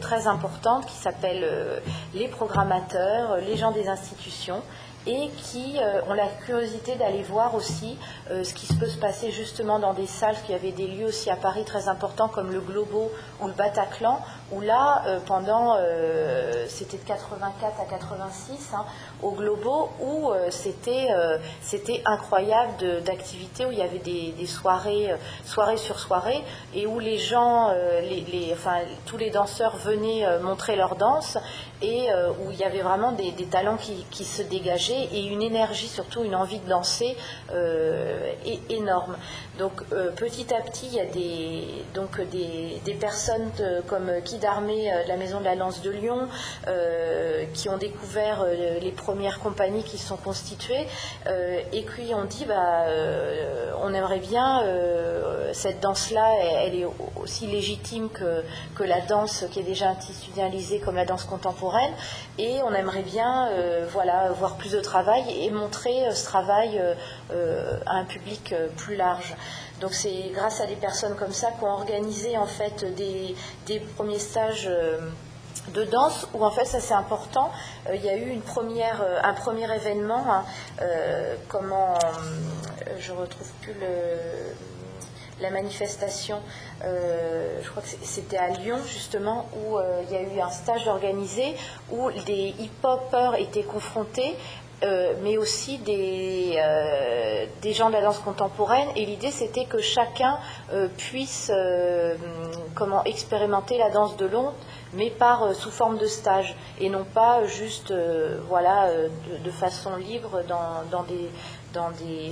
très importantes, qui s'appellent les programmateurs, les gens des institutions, et qui euh, ont la curiosité d'aller voir aussi euh, ce qui peut se passer justement dans des salles, qui avait des lieux aussi à Paris très importants comme le Globo ou le Bataclan, où là, euh, pendant, c'était de 84 à 86, hein, au Globo, où c'était c'était incroyable d'activités, où il y avait des, soirées, soirées sur soirées, et où les gens, les, enfin, tous les danseurs venaient montrer leur danse, et où il y avait vraiment des, talents qui, se dégageaient et une énergie, surtout une envie de danser énorme. Donc petit à petit, il y a des, personnes comme Kid Armé de la Maison de la Lance de Lyon qui ont découvert les premières compagnies qui sont constituées et qui ont dit bah, on aimerait bien cette danse-là, elle, est aussi légitime que, que, la danse qui est déjà institutionnalisée comme la danse contemporaine. Et on aimerait bien euh, voilà, voir plus de travail et montrer euh, ce travail euh, à un public plus large. Donc c'est grâce à des personnes comme ça qu'on organisé en fait des, premiers stages de danse où en fait ça c'est important. il y a eu une première, un premier événement. Hein, comment je retrouve plus le la manifestation, euh, je crois que c'était à Lyon justement, où euh, il y a eu un stage organisé où des hip-hoppers étaient confrontés euh, mais aussi des, gens de la danse contemporaine. Et l'idée, c'était que chacun puisse comment expérimenter la danse de l'onde, mais par sous forme de stage, et non pas juste voilà de, façon libre dans, dans des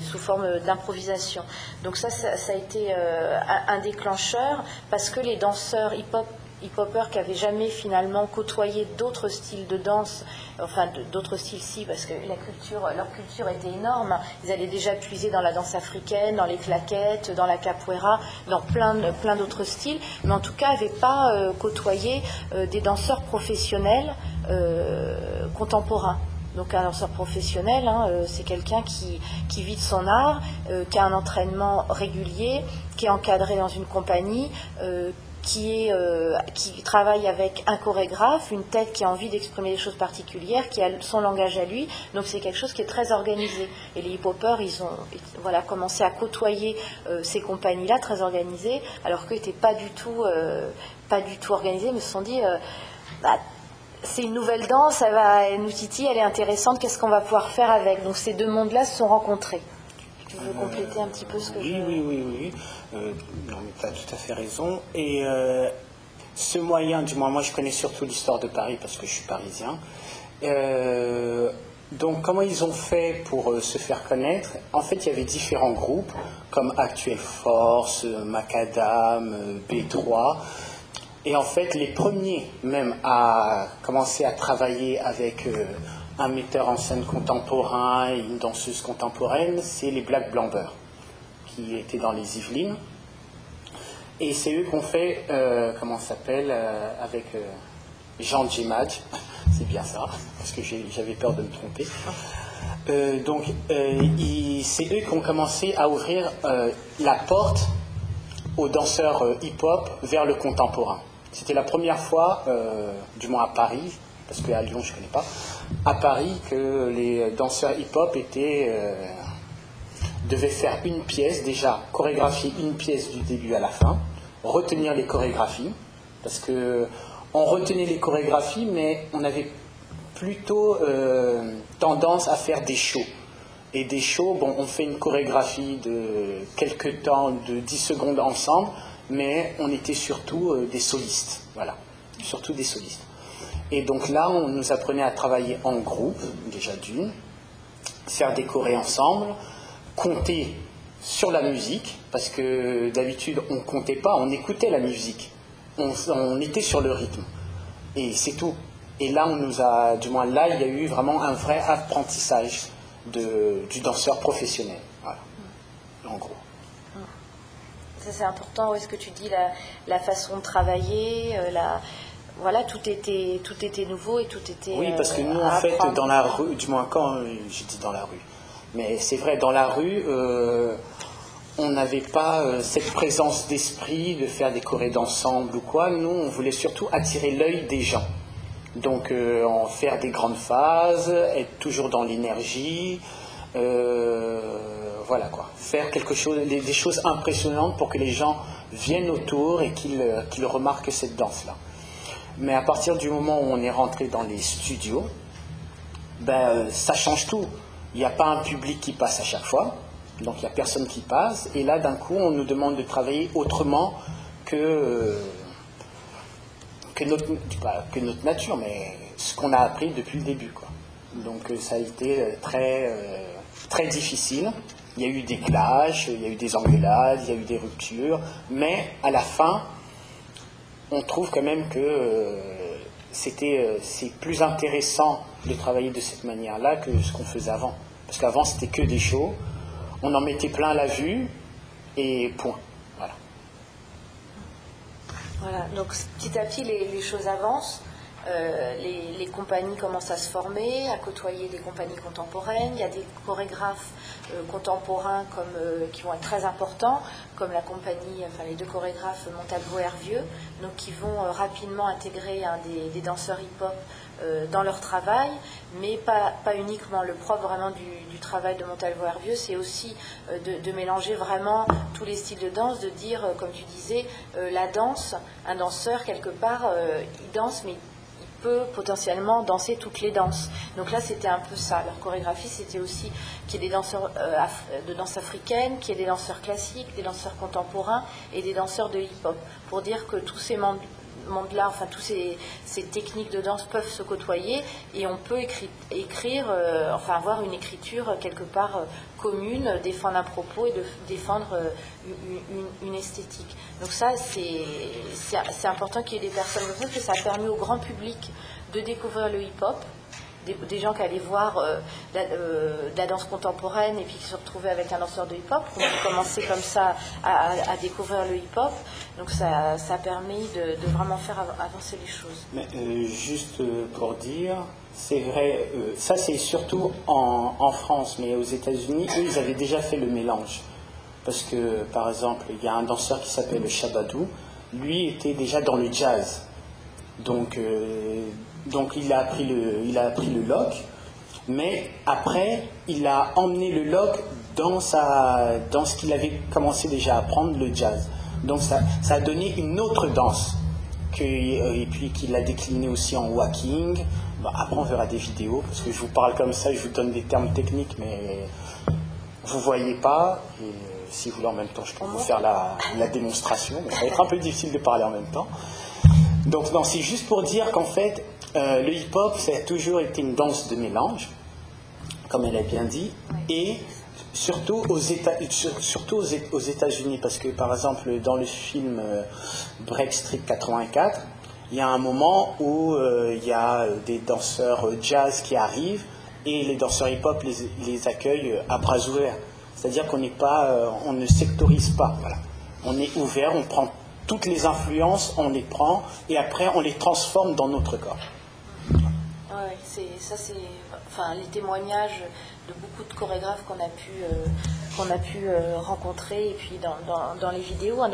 sous forme d'improvisation. Donc ça, ça, a été euh, un déclencheur parce que les danseurs hip-hop hip-hoppers qui n'avaient jamais finalement côtoyé d'autres styles de danse, enfin d'autres styles si, parce que leur culture était énorme. Ils allaient déjà puiser dans la danse africaine, dans les claquettes, dans la capoeira, dans plein, plein d'autres styles, mais en tout cas n'avaient pas euh, côtoyé euh, des danseurs professionnels contemporains. Donc un danseur professionnel, hein, euh, c'est quelqu'un qui, vit de son art, euh, qui a un entraînement régulier, qui est encadré dans une compagnie, euh, qui, travaille avec un chorégraphe, une tête qui a envie d'exprimer des choses particulières, qui a son langage à lui. Donc c'est quelque chose qui est très organisé. Et les hip-hoppers, ils ont voilà, commencé à côtoyer ces compagnies-là, très organisées, alors qu'ils n'étaient pas du tout, pas du tout organisés, mais se sont dit... Bah, c'est une nouvelle danse, elle, va, nous titille, elle est intéressante, qu'est-ce qu'on va pouvoir faire avec? Donc ces deux mondes-là se sont rencontrés. Tu veux compléter un petit peu ce que oui, je... Oui, oui, oui, euh, tu as tout à fait raison. Et euh, ce moyen, du moins moi je connais surtout l'histoire de Paris parce que je suis parisien. Euh, donc comment ils ont fait pour se faire connaître? En fait, il y avait différents groupes comme Actuelle Force, Macadam, B3. Et en fait, les premiers même à commencer à travailler avec euh, un metteur en scène contemporain et une danseuse contemporaine, c'est les Black Blamber, qui étaient dans les Yvelines. Et c'est eux qu'on fait, euh, comment ça s'appelle, euh, avec Jean Djimad, c'est bien ça, parce que j'avais peur de me tromper. donc, c'est eux qui ont commencé à ouvrir la porte aux danseurs hip-hop vers le contemporain. C'était la première fois, euh, du moins à Paris, parce qu'à Lyon je ne connais pas, à Paris que les danseurs hip-hop euh, devaient faire une pièce, déjà chorégraphier une pièce du début à la fin, retenir les chorégraphies, parce que on retenait les chorégraphies, mais on avait plutôt euh, tendance à faire des shows. Et des shows, bon, on fait une chorégraphie de quelques temps, de 10 secondes ensemble, mais on était surtout euh, des solistes, voilà, surtout des solistes. Et donc là, on nous apprenait à travailler en groupe, déjà d'une, faire chorés ensemble, compter sur la musique, parce que d'habitude, on comptait pas, on écoutait la musique, on, était sur le rythme, et c'est tout. Et là, on nous a, du moins là, il y a eu vraiment un vrai apprentissage du danseur professionnel, voilà, en gros c'est important. Est-ce que tu dis la, façon de travailler, euh, la, voilà, tout était, tout était nouveau et tout était. Oui, parce que nous, en fait, dans la rue, du moins quand euh, j'ai dit dans la rue, mais c'est vrai, dans la rue, euh, on n'avait pas cette présence d'esprit de faire des chorés d'ensemble ou quoi. Nous, on voulait surtout attirer l'œil des gens. Donc, en faire des grandes phases, être toujours dans l'énergie voilà quoi, faire quelque chose, des, choses impressionnantes pour que les gens viennent autour et qu'ils euh, remarquent cette danse-là. Mais à partir du moment où on est rentré dans les studios, ben, euh, ça change tout. Il n'y a pas un public qui passe à chaque fois, donc il n'y a personne qui passe. Et là, d'un coup, on nous demande de travailler autrement que, euh, que, notre, que notre nature, mais ce qu'on a appris depuis le début. Quoi. Donc ça a été très, très difficile. Il y a eu des clashs, il y a eu des engueulades, il y a eu des ruptures, mais à la fin, on trouve quand même que c'était, c'est plus intéressant de travailler de cette manière-là que ce qu'on faisait avant. Parce qu'avant, c'était que des shows, on en mettait plein la vue, et point. Voilà. Voilà, donc petit à petit, les, choses avancent. Euh, les, compagnies commencent à se former, à côtoyer des compagnies contemporaines. Il y a des chorégraphes euh, contemporains comme, euh, qui vont être très importants, comme la compagnie, enfin les deux chorégraphes Montalvo et Hervieux, donc qui vont rapidement intégrer des danseurs hip-hop dans leur travail, mais pas, pas, uniquement. Le propre vraiment du, travail de Montalvo Hervieux, c'est aussi euh, de, mélanger vraiment tous les styles de danse, de dire, comme tu disais, la danse, un danseur, quelque part, il danse, mais il peut potentiellement danser toutes les danses. Donc là, c'était un peu ça. Leur chorégraphie, c'était aussi qu'il y ait des danseurs de danse africaine, qu'il y ait des danseurs classiques, des danseurs contemporains et des danseurs de hip-hop, pour dire que tous ces membres monde-là, enfin, toutes ces, techniques de danse peuvent se côtoyer et on peut écrire, euh, enfin, avoir une écriture quelque part euh, commune, défendre un propos et défendre euh, une, esthétique. Donc ça, c'est important qu'il y ait des personnes parce que ça a permis au grand public de découvrir le hip-hop, des, gens qui allaient voir euh, euh, de, la, danse contemporaine et puis qui se retrouvaient avec un danseur de hip-hop, qui ont commencé comme ça à, découvrir le hip-hop. Donc ça, ça a permis de, vraiment faire avancer les choses. Euh, juste pour dire, c'est vrai, ça c'est surtout en, en, France, mais aux États-Unis, eux, ils avaient déjà fait le mélange. Parce que, par exemple, il y a un danseur qui s'appelle Shabadou, lui était déjà dans le jazz. Donc, donc il a appris le, il a le lock, mais après il a emmené le lock dans, sa, dans ce qu'il avait commencé déjà à apprendre, le jazz. Donc ça, ça a donné une autre danse. Que, et puis qu'il a décliné aussi en walking. après on verra des vidéos, parce que je vous parle comme ça, je vous donne des termes techniques, mais vous voyez pas. Euh, si vous voulez en même temps, je peux vous faire la, la démonstration. Mais ça va être un peu difficile de parler en même temps. Donc non, c'est juste pour dire qu'en fait, euh, le hip-hop, ça a toujours été une danse de mélange, comme elle a bien dit, et surtout aux États, surtout aux États-Unis, parce que par exemple dans le film euh, Break Street 84, il y a un moment où euh, il y a des danseurs jazz qui arrivent et les danseurs hip-hop les, accueillent à bras ouverts. C'est-à-dire qu'on n'est pas, on ne sectorise pas. Voilà. On est ouvert, on prend toutes les influences, on les prend et après on les transforme dans notre corps ça c'est enfin, les témoignages de beaucoup de chorégraphes qu'on a pu, euh, qu'on a pu euh, rencontrer et puis dans, les vidéos, hein,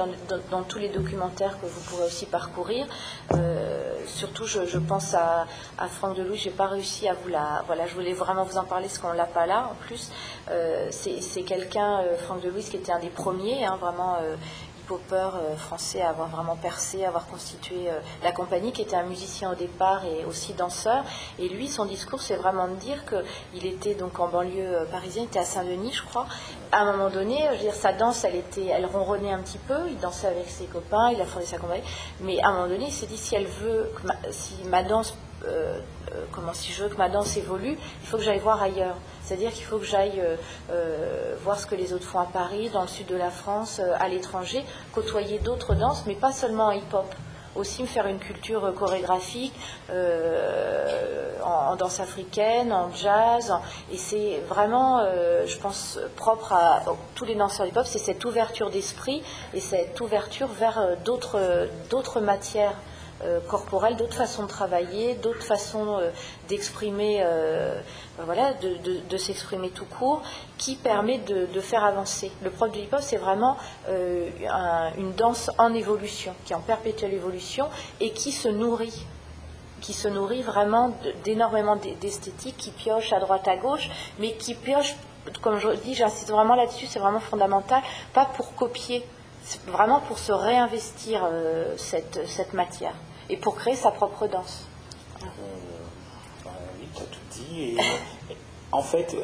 dans, tous les documentaires que vous pourrez aussi parcourir. Euh, surtout, je, pense à, à Franck Delouis, j'ai pas réussi à vous la. Voilà, je voulais vraiment vous en parler parce qu'on l'a pas là en plus. c'est quelqu'un, Franck Delouis, qui était un des premiers, hein, vraiment popper euh, français à avoir vraiment percé, à avoir constitué euh, la compagnie, qui était un musicien au départ et aussi danseur. Et lui, son discours, c'est vraiment de dire qu'il était donc en banlieue euh, parisienne, il était à Saint-Denis, je crois. À un moment donné, je dire, sa danse, elle était, elle ronronnait un petit peu. Il dansait avec ses copains, il a fondé sa compagnie. Mais à un moment donné, il s'est dit si elle veut, si ma danse comment si je veux que ma danse évolue, il faut que j'aille voir ailleurs. C'est-à-dire qu'il faut que j'aille euh, voir ce que les autres font à Paris, dans le sud de la France, à l'étranger, côtoyer d'autres danses, mais pas seulement en hip-hop. Aussi me faire une culture chorégraphique en, danse africaine, en jazz. Et c'est vraiment, je pense, propre à tous les danseurs hip-hop, c'est cette ouverture d'esprit et cette ouverture vers d'autres matières euh, corporelle, d'autres façons de travailler, d'autres façons euh, d'exprimer, euh, voilà, de, s'exprimer tout court, qui permet de, faire avancer. Le propre du hip-hop, c'est vraiment une danse en évolution, qui est en perpétuelle évolution et qui se nourrit qui se nourrit vraiment d'énormément d'esthétique, qui pioche à droite à gauche, mais qui pioche, comme je dis, j'insiste vraiment là-dessus, c'est vraiment fondamental, pas pour copier, vraiment pour se réinvestir cette matière et pour créer sa propre danse. Euh, oui, tu as tout dit. en fait,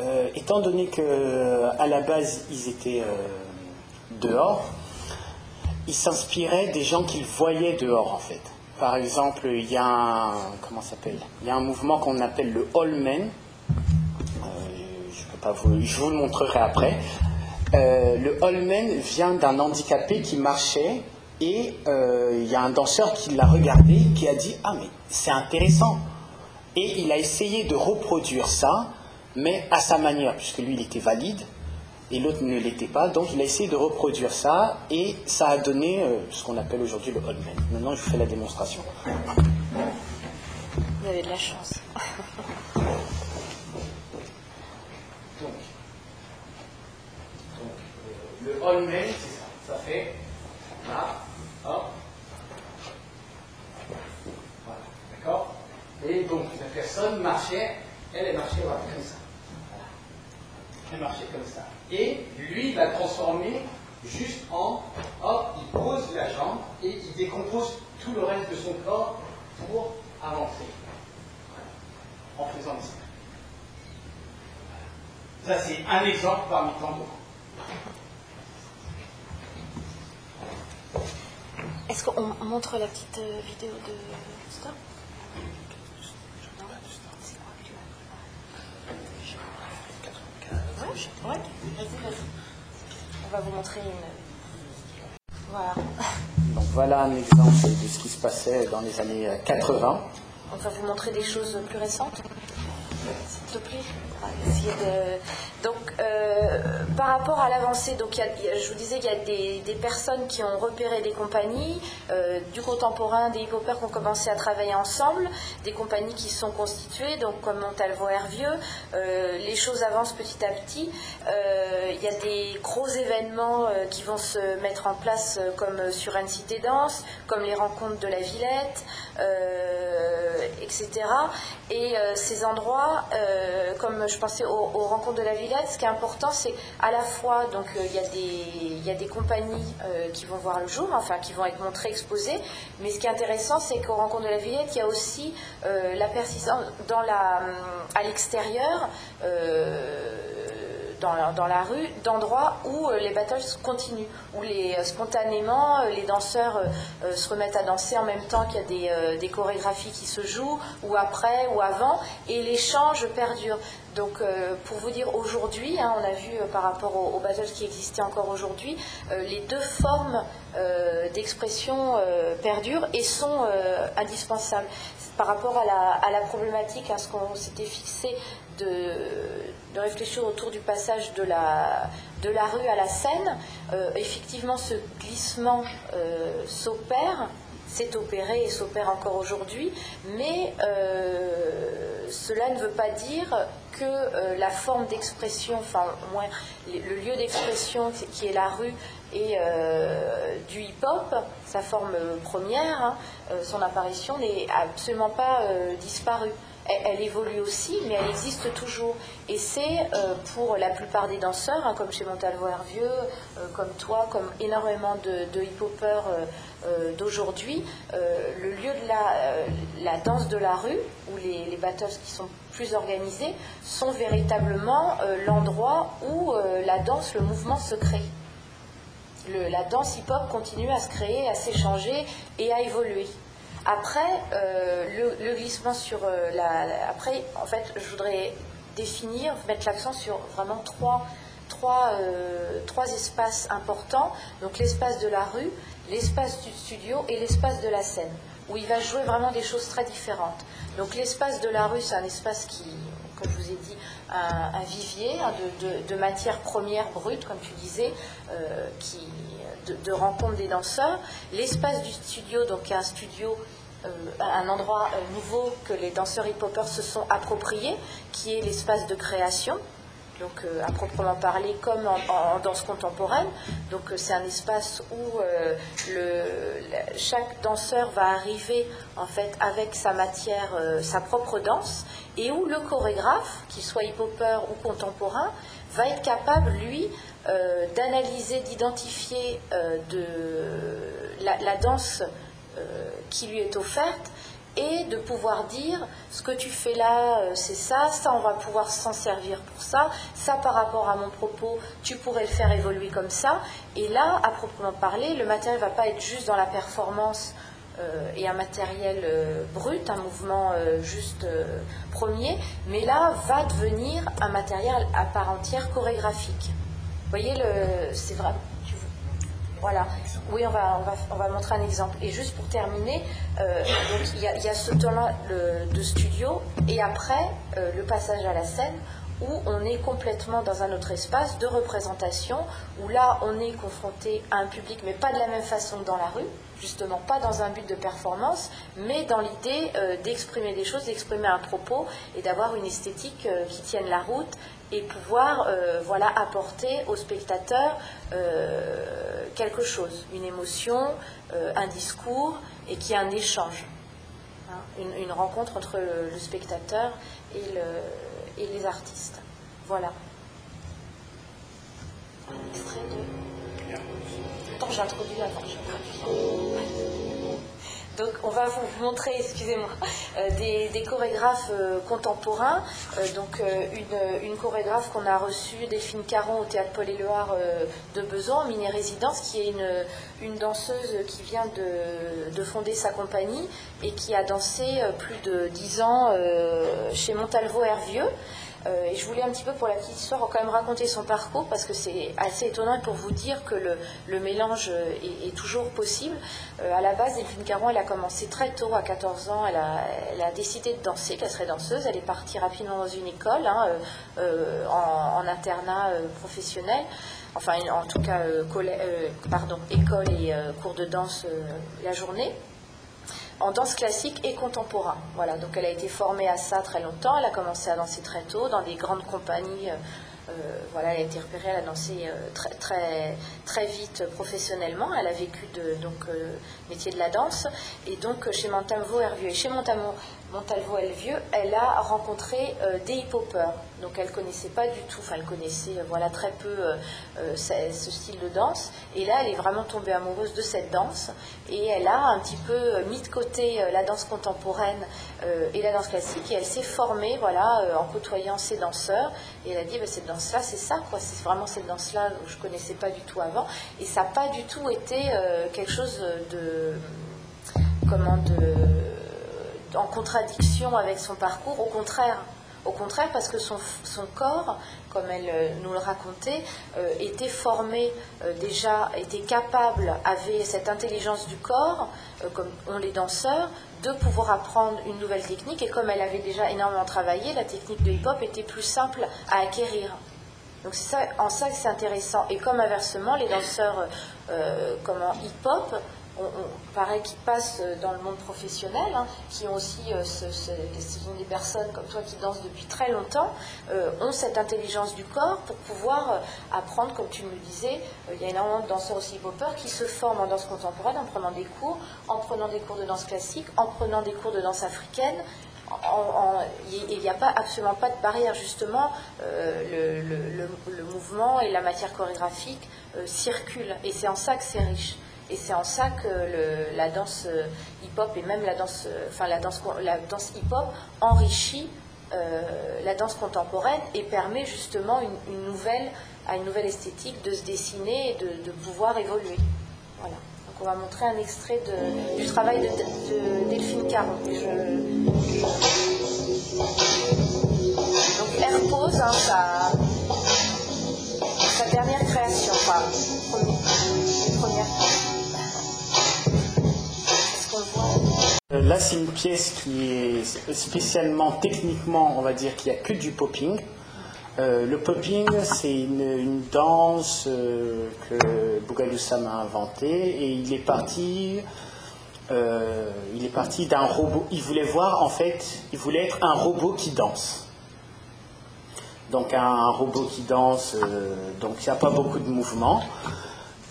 euh, étant donné que à la base ils étaient euh, dehors, ils s'inspiraient des gens qu'ils voyaient dehors en fait. Par exemple, il y a un, comment s'appelle? Il y a un mouvement qu'on appelle le Holmen. Euh, je, peux pas vous, je vous le montrerai après. Le Holmen vient d'un handicapé qui marchait et euh, il y a un danseur qui l'a regardé, qui a dit Ah, mais c'est intéressant. Et il a essayé de reproduire ça, mais à sa manière, puisque lui, il était valide et l'autre ne l'était pas. Donc, il a essayé de reproduire ça et ça a donné euh, ce qu'on appelle aujourd'hui le Holmen. Maintenant, je vous fais la démonstration. Vous avez de la chance. Donc, donc, euh, le Holmen, c'est ça. Ça fait là, hop. Voilà, d'accord Et donc, la personne marchait, elle, marchait voilà, comme ça. Voilà. Elle marchait comme ça. Et lui, il l'a transformé juste en, hop, il pose la jambe et il décompose tout le reste de son corps pour avancer. Voilà. En faisant ça. Ça, c'est un exemple parmi tant d'autres. Est-ce qu'on montre la petite euh, vidéo de Stop Ouais, ouais. Vas-y, vas-y. On va vous montrer une. Voilà. Donc voilà un exemple de ce qui se passait dans les années 80. On va vous montrer des choses plus récentes. Te plaît. Donc, euh, par rapport à l'avancée, donc je vous disais qu'il y a des, personnes qui ont repéré des compagnies, euh, du contemporain, des hip-hoppers qui ont commencé à travailler ensemble, des compagnies qui sont constituées, donc comme Montalvo Hervieux. Euh, les choses avancent petit à petit. Il y a des gros événements qui vont se mettre en place, comme sur Anne Cité Danse, comme les rencontres de la Villette, etc. Et ces endroits, euh, comme je pensais aux, rencontres de la Villette, ce qui est important, c'est à la fois, donc euh, il y, a des- il y a des compagnies euh, qui vont voir le jour, enfin qui vont être montrées, exposées, mais ce qui est intéressant, c'est qu'aux rencontres de la Villette, il y a aussi euh, la persistance dans la, à l'extérieur. Dans la, rue d'endroits où euh, les battles continuent, où les, euh, spontanément euh, les danseurs se remettent à danser en même temps qu'il y a des, des chorégraphies qui se jouent, ou après, ou avant, et l'échange perdure. Donc pour vous dire aujourd'hui, hein, on a vu par rapport aux, aux battles qui existaient encore aujourd'hui, les deux formes d'expression perdurent et sont indispensables. Par rapport à la, à la problématique, à ce qu'on s'était fixé de, de réfléchir autour du passage de la, rue à la scène, euh, effectivement ce glissement euh, s'opère, s'est opéré et s'opère encore aujourd'hui, mais euh, cela ne veut pas dire que la forme d'expression, enfin moins le lieu d'expression qui est la rue et du hip-hop, sa forme première, hein, son apparition n'est absolument pas euh, disparue. Elle, évolue aussi, mais elle existe toujours. Et c'est euh, pour la plupart des danseurs, hein, comme chez Montalvo Hervieux, euh, comme toi, comme énormément de, hip-hoppers euh, d'aujourd'hui, le lieu de la, danse de la rue, où les, les battles qui sont plus organisés, sont véritablement l'endroit où la danse, le mouvement se crée. La danse hip-hop continue à se créer, à s'échanger et à évoluer. Après, euh, le, glissement sur euh, la, Après, en fait, je voudrais définir, mettre l'accent sur vraiment trois, trois, euh, trois espaces importants. Donc l'espace de la rue, l'espace du studio et l'espace de la scène, où il va jouer vraiment des choses très différentes. Donc l'espace de la rue, c'est un espace qui, comme je vous ai dit, un, vivier hein, de, de, de matières premières brutes, comme tu disais, qui, de, de rencontre des danseurs. L'espace du studio, donc un studio, euh, un endroit euh, nouveau que les danseurs hip-hoppers se sont appropriés, qui est l'espace de création. Donc euh, à proprement parler, comme en, danse contemporaine. Donc c'est un espace où chaque danseur va arriver en fait avec sa matière, sa propre danse, et où le chorégraphe, qu'il soit hip-hopper ou contemporain, va être capable, lui, d'analyser, d'identifier de la, danse qui lui est offerte et de pouvoir dire ce que tu fais là, euh, c'est ça, ça on va pouvoir s'en servir pour ça, ça par rapport à mon propos, tu pourrais le faire évoluer comme ça. Et là, à proprement parler, le matériel ne va pas être juste dans la performance et un matériel brut, un mouvement juste premier, mais là va devenir un matériel à part entière chorégraphique. Vous voyez, c'est vrai. Voilà. Oui, on va, on, va, montrer un exemple. Et juste pour terminer, il y, a ce temps-là de studio et après le passage à la scène où on est complètement dans un autre espace de représentation, où là on est confronté à un public, mais pas de la même façon que dans la rue, justement pas dans un but de performance, mais dans l'idée euh, d'exprimer des choses, d'exprimer un propos et d'avoir une esthétique euh, qui tienne la route et pouvoir euh, voilà, apporter au spectateur quelque chose, une émotion, un discours et qui a un échange, hein, une, rencontre entre le spectateur et le et les artistes. Voilà. Un extrait de. Attends, introduit avant. Donc, on va vous montrer, excusez-moi, euh, des, chorégraphes euh, contemporains. Euh, donc, une, chorégraphe qu'on a reçue, Delphine Caron, au théâtre Paul Éluard de Besançon, mini-résidence, qui est une, une, danseuse qui vient de, de, fonder sa compagnie et qui a dansé plus de dix ans chez Montalvo-Hervieux. Euh, et je voulais un petit peu pour la petite histoire quand même raconter son parcours parce que c'est assez étonnant pour vous dire que le, mélange est, toujours possible. Euh, à la base, Delphine Caron, elle a commencé très tôt, à 14 ans, elle a, décidé de danser, qu'elle serait danseuse. Elle est partie rapidement dans une école, hein, euh, en, internat professionnel enfin en tout cas pardon, école et cours de danse la journée en danse classique et contemporain. Voilà, donc elle a été formée à ça très longtemps. Elle a commencé à danser très tôt dans des grandes compagnies. Euh, euh, voilà, elle a été repérée, elle a dansé euh, très, très, très vite professionnellement. Elle a vécu de donc métier de la danse et donc chez Montalvo Hervieux. Et chez Montalvo, Montalvo Hervieux, elle a rencontré des hip-hoppers. Donc elle connaissait pas du tout, enfin elle connaissait voilà très peu ce, style de danse. Et là, elle est vraiment tombée amoureuse de cette danse. Et elle a un petit peu mis de côté la danse contemporaine et la danse classique. Et elle s'est formée voilà en côtoyant ces danseurs. Et elle a dit bah, cette danse là c'est ça quoi. C'est vraiment cette danse là que je connaissais pas du tout avant. Et ça n'a pas du tout été quelque chose de comment de en contradiction avec son parcours au contraire au contraire, parce que son, corps, comme elle euh, nous le racontait, euh, était formé euh, déjà, était capable, avait cette intelligence du corps, comme ont les danseurs, de pouvoir apprendre une nouvelle technique. Et comme elle avait déjà énormément travaillé, la technique de hip-hop était plus simple à acquérir. Donc c'est ça, en ça que c'est intéressant. Et comme inversement, les danseurs comme en hip-hop on, paraît qui passent dans le monde professionnel, hein, qui ont aussi, euh, ce, sont des personnes comme toi qui dansent depuis très longtemps, euh, ont cette intelligence du corps pour pouvoir euh, apprendre, comme tu me le disais, il y a énormément de danseurs aussi hip qui se forment en danse contemporaine en prenant des cours, en prenant des cours de danse classique, en prenant des cours de danse africaine. il n'y a pas, absolument pas de barrière, justement, le, mouvement et la matière chorégraphique circulent, et c'est en ça que c'est riche. Et c'est en ça que la danse euh, hip-hop et même la danse, euh, enfin la danse, la danse hip-hop enrichit euh, la danse contemporaine et permet justement une, nouvelle, à une nouvelle esthétique de se dessiner et de, pouvoir évoluer. Voilà. Donc on va montrer un extrait du travail de, Delphine Caron. Donc Air Pose, hein, sa, dernière création, enfin, première. Là, c'est une pièce qui est spécialement techniquement, on va dire, qu'il n'y a que du popping. Euh, le popping, c'est une, danse euh, que Bougalou Sam a inventée et il est parti. il est parti d'un robot. Il voulait voir, en fait, il voulait être un robot qui danse. Donc un robot qui danse, donc il n'y a pas beaucoup de mouvements.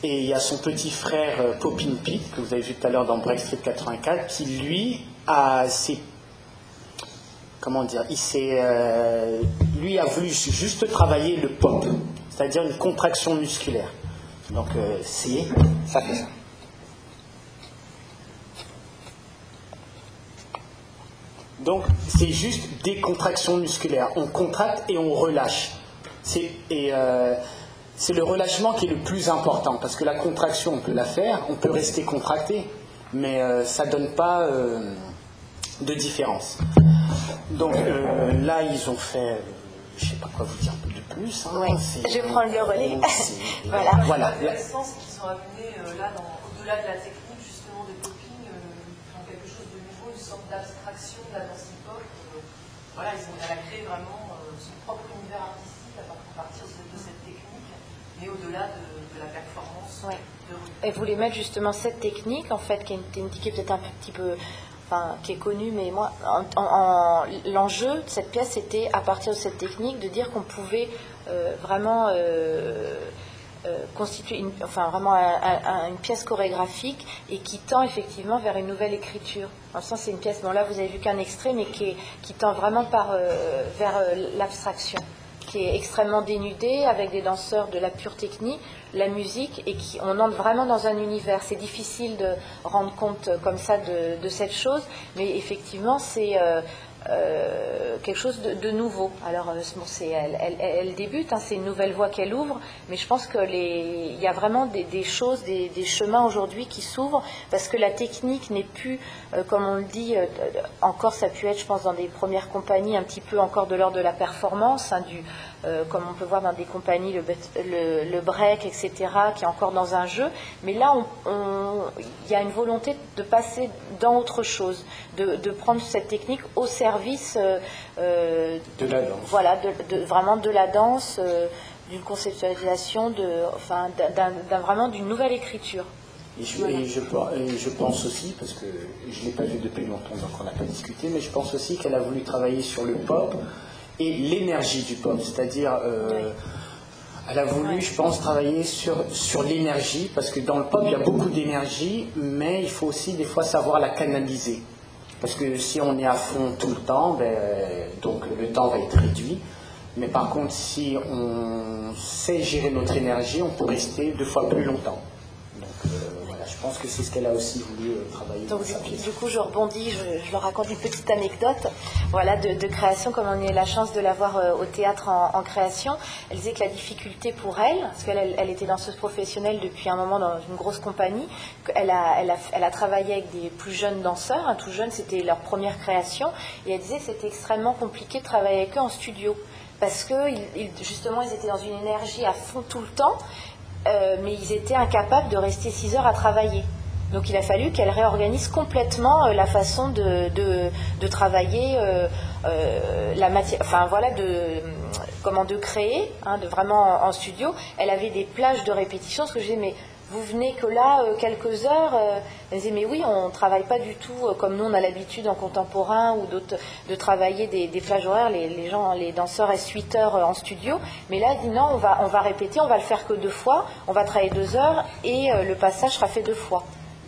Et il y a son petit frère euh, Popin Pete, que vous avez vu tout à l'heure dans Break Street 84, qui lui a comment dire, il euh, lui a voulu juste travailler le pop, c'est-à-dire une contraction musculaire. Donc euh, c'est, ça fait. Donc c'est juste des contractions musculaires. On contracte et on relâche. Et c'est le relâchement qui est le plus important, parce que la contraction, on peut la faire, on peut rester contracté, mais euh, ça donne pas euh, de différence. Donc euh, là, ils ont fait, je sais pas quoi vous dire de plus. hein, c'est- je prends le relais. c'est- Voilà. voilà. L'intéressant, c'est qu'ils sont amenés euh, là, au-delà de la technique, justement, de popping, euh, dans quelque chose de nouveau, une sorte d'abstraction de la danse hip-hop. Euh, voilà, ils ont, elle a créé vraiment euh, son propre univers artistique à par- à partir de, cette mais au-delà de, de la performance Ouais. de rue. Elle voulait mettre justement cette technique, en fait, qui est une technique peut-être un petit peu, enfin, qui est connue, mais moi, en- en- en- l'enjeu de cette pièce, c'était à partir de cette technique de dire qu'on pouvait euh, vraiment euh, euh, constituer, une, enfin, vraiment un- un- un- une pièce chorégraphique et qui tend effectivement vers une nouvelle écriture. En ce sens, c'est une pièce, bon là, vous avez vu qu'un extrait, mais qui, est- qui tend vraiment par, euh, vers euh, l'abstraction qui est extrêmement dénudé, avec des danseurs de la pure technique, la musique, et qui, on entre vraiment dans un univers. C'est difficile de rendre compte comme ça de, de cette chose, mais effectivement, c'est euh, euh, quelque chose de, nouveau. Alors, euh, bon, elle, elle- débute, hein, c'est une nouvelle voie qu'elle ouvre, mais je pense qu'il y a vraiment des, choses, des, chemins aujourd'hui qui s'ouvrent, parce que la technique n'est plus, euh, comme on le dit, encore ça a pu être, je pense, dans des premières compagnies, un petit peu encore de l'ordre de la performance, hein, du, euh, comme on peut voir dans des compagnies, le, bet- le, le break, etc., qui est encore dans un jeu. Mais là, il y a une volonté de passer dans autre chose, de, de prendre cette technique au service euh, euh, De la danse. Voilà, de, de- vraiment de la danse, euh, d'une conceptualisation, de, enfin, vraiment d'une nouvelle écriture. Et je, et je pe- et je pense aussi, parce que je ne l'ai pas vu depuis longtemps, donc on n'a pas discuté, mais je pense aussi qu'elle a voulu travailler sur le pop et l'énergie du pop. C'est-à-dire, euh, elle a voulu, je pense, travailler sur, l'énergie, parce que dans le pop, il y a beaucoup d'énergie, mais il faut aussi des fois savoir la canaliser. Parce que si on est à fond tout le temps, ben, donc le temps va être réduit. Mais par contre, si on sait gérer notre énergie, on peut rester deux fois plus longtemps. Donc euh, voilà, je pense que c'est ce qu'elle a aussi voulu euh, travailler Donc du, coup, je rebondis, je, je leur raconte une petite anecdote, voilà, de, de création, comme on a eu la chance de la voir euh, au théâtre en, en création. Elle disait que la difficulté pour elle, parce qu'elle elle, elle était danseuse professionnelle depuis un moment dans une grosse compagnie, a, elle a, elle a travaillé avec des plus jeunes danseurs, hein, tout jeunes, c'était leur première création, et elle disait que c'était extrêmement compliqué de travailler avec eux en studio, parce que justement, ils étaient dans une énergie à fond tout le temps, euh, mais ils étaient incapables de rester 6 heures à travailler. Donc il a fallu qu'elle réorganise complètement euh, la façon de, de, travailler euh, la matière, enfin voilà, de comment de créer, hein, de vraiment en, en studio. Elle avait des plages de répétition, ce que je disais, mais vous venez que là euh, quelques heures. euh, elle disait, mais oui, on ne travaille pas du tout euh, comme nous on a l'habitude en contemporain ou d'autres de travailler des, des horaires. Les, gens, les danseurs restent 8 heures en studio, mais là, elle dit non, on va, on va répéter, on va le faire que deux fois, on va travailler deux heures et le passage sera fait deux fois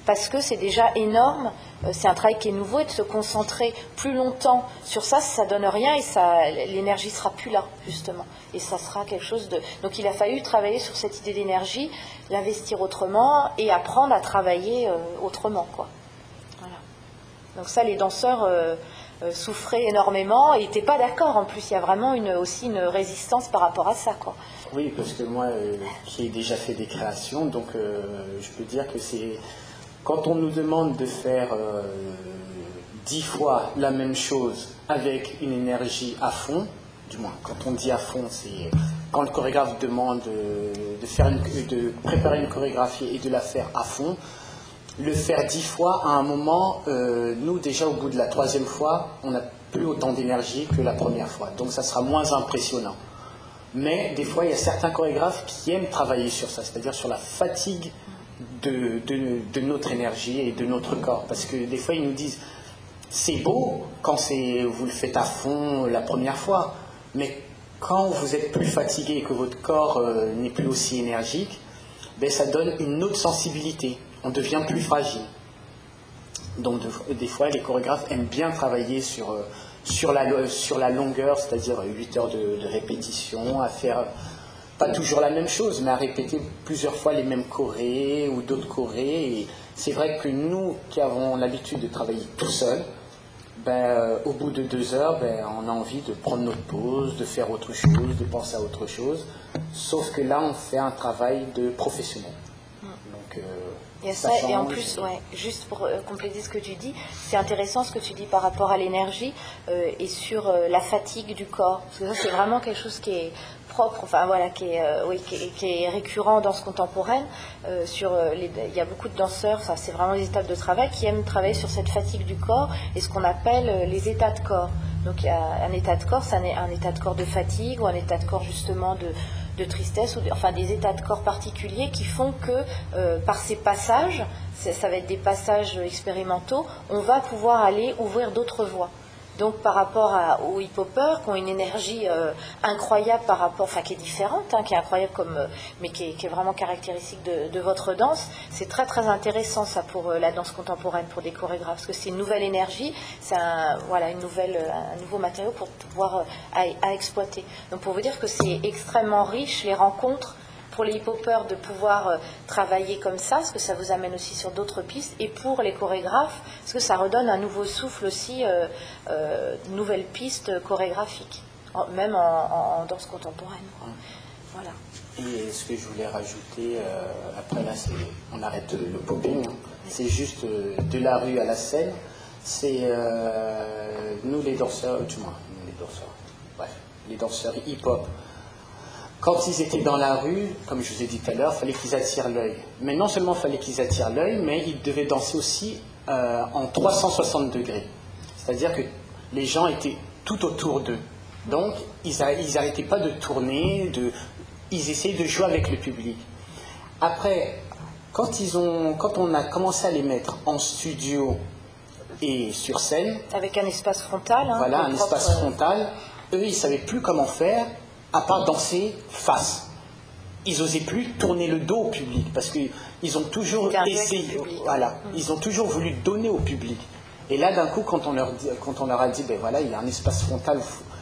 parce que c'est déjà énorme, euh, c'est un travail qui est nouveau et de se concentrer plus longtemps sur ça, ça donne rien et ça, l'énergie sera plus là justement et ça sera quelque chose de. Donc il a fallu travailler sur cette idée d'énergie, l'investir autrement et apprendre à travailler euh, autrement quoi. Donc ça, les danseurs euh, souffraient énormément et n'étaient pas d'accord. En plus, il y a vraiment aussi une résistance par rapport à ça quoi. Oui, parce que moi, euh, qui ai déjà fait des créations, donc je peux dire que c'est quand on nous demande de faire euh, dix fois la même chose avec une énergie à fond, du moins quand on dit à fond, c'est quand le chorégraphe demande euh, de, faire une- préparer une chorégraphie et de la faire à fond, le faire dix fois, à un moment, euh, nous déjà au bout de la troisième fois, on n'a plus autant d'énergie que la première fois. Donc ça sera moins impressionnant. Mais des fois, il y a certains chorégraphes qui aiment travailler sur ça, c'est-à-dire sur la fatigue de, notre énergie et de notre corps. Parce que des fois, ils nous disent, c'est beau quand vous le faites à fond la première fois, mais quand vous êtes plus fatigué et que votre corps euh, n'est plus aussi énergique, ben, ça donne une autre sensibilité. On devient plus fragile. Donc de- des fois, les chorégraphes aiment bien travailler sur, euh, sur, la, sur la longueur, c'est-à-dire 8 heures de, répétition, à faire pas toujours la même chose, mais à répéter plusieurs fois les mêmes chorés ou d'autres chorés. Et c'est vrai que nous qui avons l'habitude de travailler tout seul, ben, euh, au bout de deux heures, ben, on a envie de prendre notre pause, de faire autre chose, de penser à autre chose. Sauf que là, on fait un travail de professionnel. Donc, euh, Il y a ça, et en plus, ouais, juste pour euh, compléter ce que tu dis, c'est intéressant ce que tu dis par rapport à l'énergie euh, et sur euh, la fatigue du corps. Parce que ça, c'est vraiment quelque chose qui est propre, enfin voilà, qui est, oui, qui est, récurrent dans ce contemporain. sur les, il y a beaucoup de danseurs, c'est vraiment des étapes de travail, qui aiment travailler sur cette fatigue du corps et ce qu'on appelle les états de corps. Donc, un état de corps, c'est un, un état de corps de fatigue ou un état de corps justement de de tristesse, ou enfin des états de corps particuliers qui font que euh, par ces passages, ça va être des passages expérimentaux, on va pouvoir aller ouvrir d'autres voies. Donc par rapport aux hip qui ont une énergie euh, incroyable par rapport, enfin qui est différente, hein, qui est incroyable comme, euh, mais qui est, vraiment caractéristique de, votre danse, c'est très très intéressant ça pour euh, la danse contemporaine, pour des chorégraphes, parce que c'est une nouvelle énergie, c'est un, voilà, une nouvelle, un nouveau matériau pour pouvoir à exploiter. Donc pour vous dire que c'est extrêmement riche les rencontres pour les hip de pouvoir euh, travailler comme ça, parce que ça vous amène aussi sur d'autres pistes, et pour les chorégraphes, parce que ça redonne un nouveau souffle aussi, euh, euh nouvelles pistes chorégraphiques, même en, danse contemporaine. Voilà. Et ce que je voulais rajouter, euh, après là, on arrête le popping, hein. c'est juste de la rue à la scène, c'est nous les danseurs, du moins, nous les danseurs, bref, les danseurs hip-hop, quand ils étaient dans la rue, comme je vous ai dit tout à l'heure, il fallait qu'ils attirent l'œil. Mais non seulement il fallait qu'ils attirent l'œil, mais ils devaient danser aussi euh, en 360 degrés. C'est-à-dire que les gens étaient tout autour d'eux. Donc, ils n'arrêtaient pas de tourner, de, ils essayaient de jouer avec le public. Après, quand, ils ont, quand on a commencé à les mettre en studio et sur scène... Avec un espace frontal. Hein, voilà, un espace euh, frontal. Eux, ils ne savaient plus comment faire à part danser face. Ils n'osaient plus tourner le dos au public parce qu'ils ont toujours essayé, voilà, mm. ils ont toujours voulu donner au public. Et là, d'un coup, quand on, leur quand on leur a dit, ben voilà, il y a un espace frontal,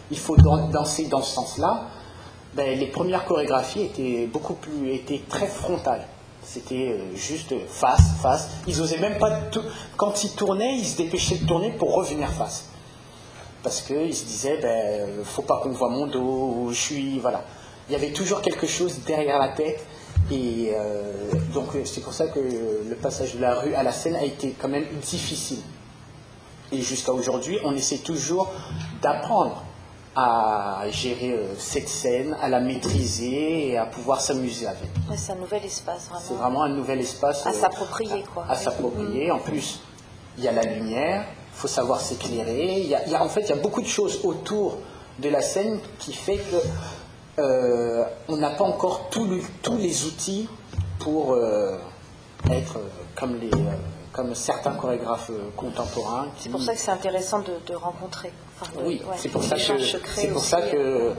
il faut danser dans ce sens-là, ben, les premières chorégraphies étaient beaucoup plus, étaient très frontales. C'était euh, juste face, face. Ils osaient même pas, quand ils tournaient, ils se dépêchaient de tourner pour revenir face parce qu'ils se disaient, ben, faut pas qu'on voit mon dos, je suis, voilà. Il y avait toujours quelque chose derrière la tête, et euh, donc c'est pour ça que le passage de la rue à la scène a été quand même difficile. Et jusqu'à aujourd'hui, on essaie toujours d'apprendre à gérer euh, cette scène, à la maîtriser et à pouvoir s'amuser avec. c'est un nouvel espace, vraiment. C'est vraiment un nouvel espace. À euh, s'approprier, quoi. À, s'approprier. En plus, il y a la lumière, il faut savoir s'éclairer. Il, y a, en fait, il y a beaucoup de choses autour de la scène qui fait que euh, on n'a pas encore tous les outils pour euh, être comme, les, euh, comme certains chorégraphes contemporains. C'est pour ça que c'est intéressant de, rencontrer. oui, c'est pour, ça que, pour ça que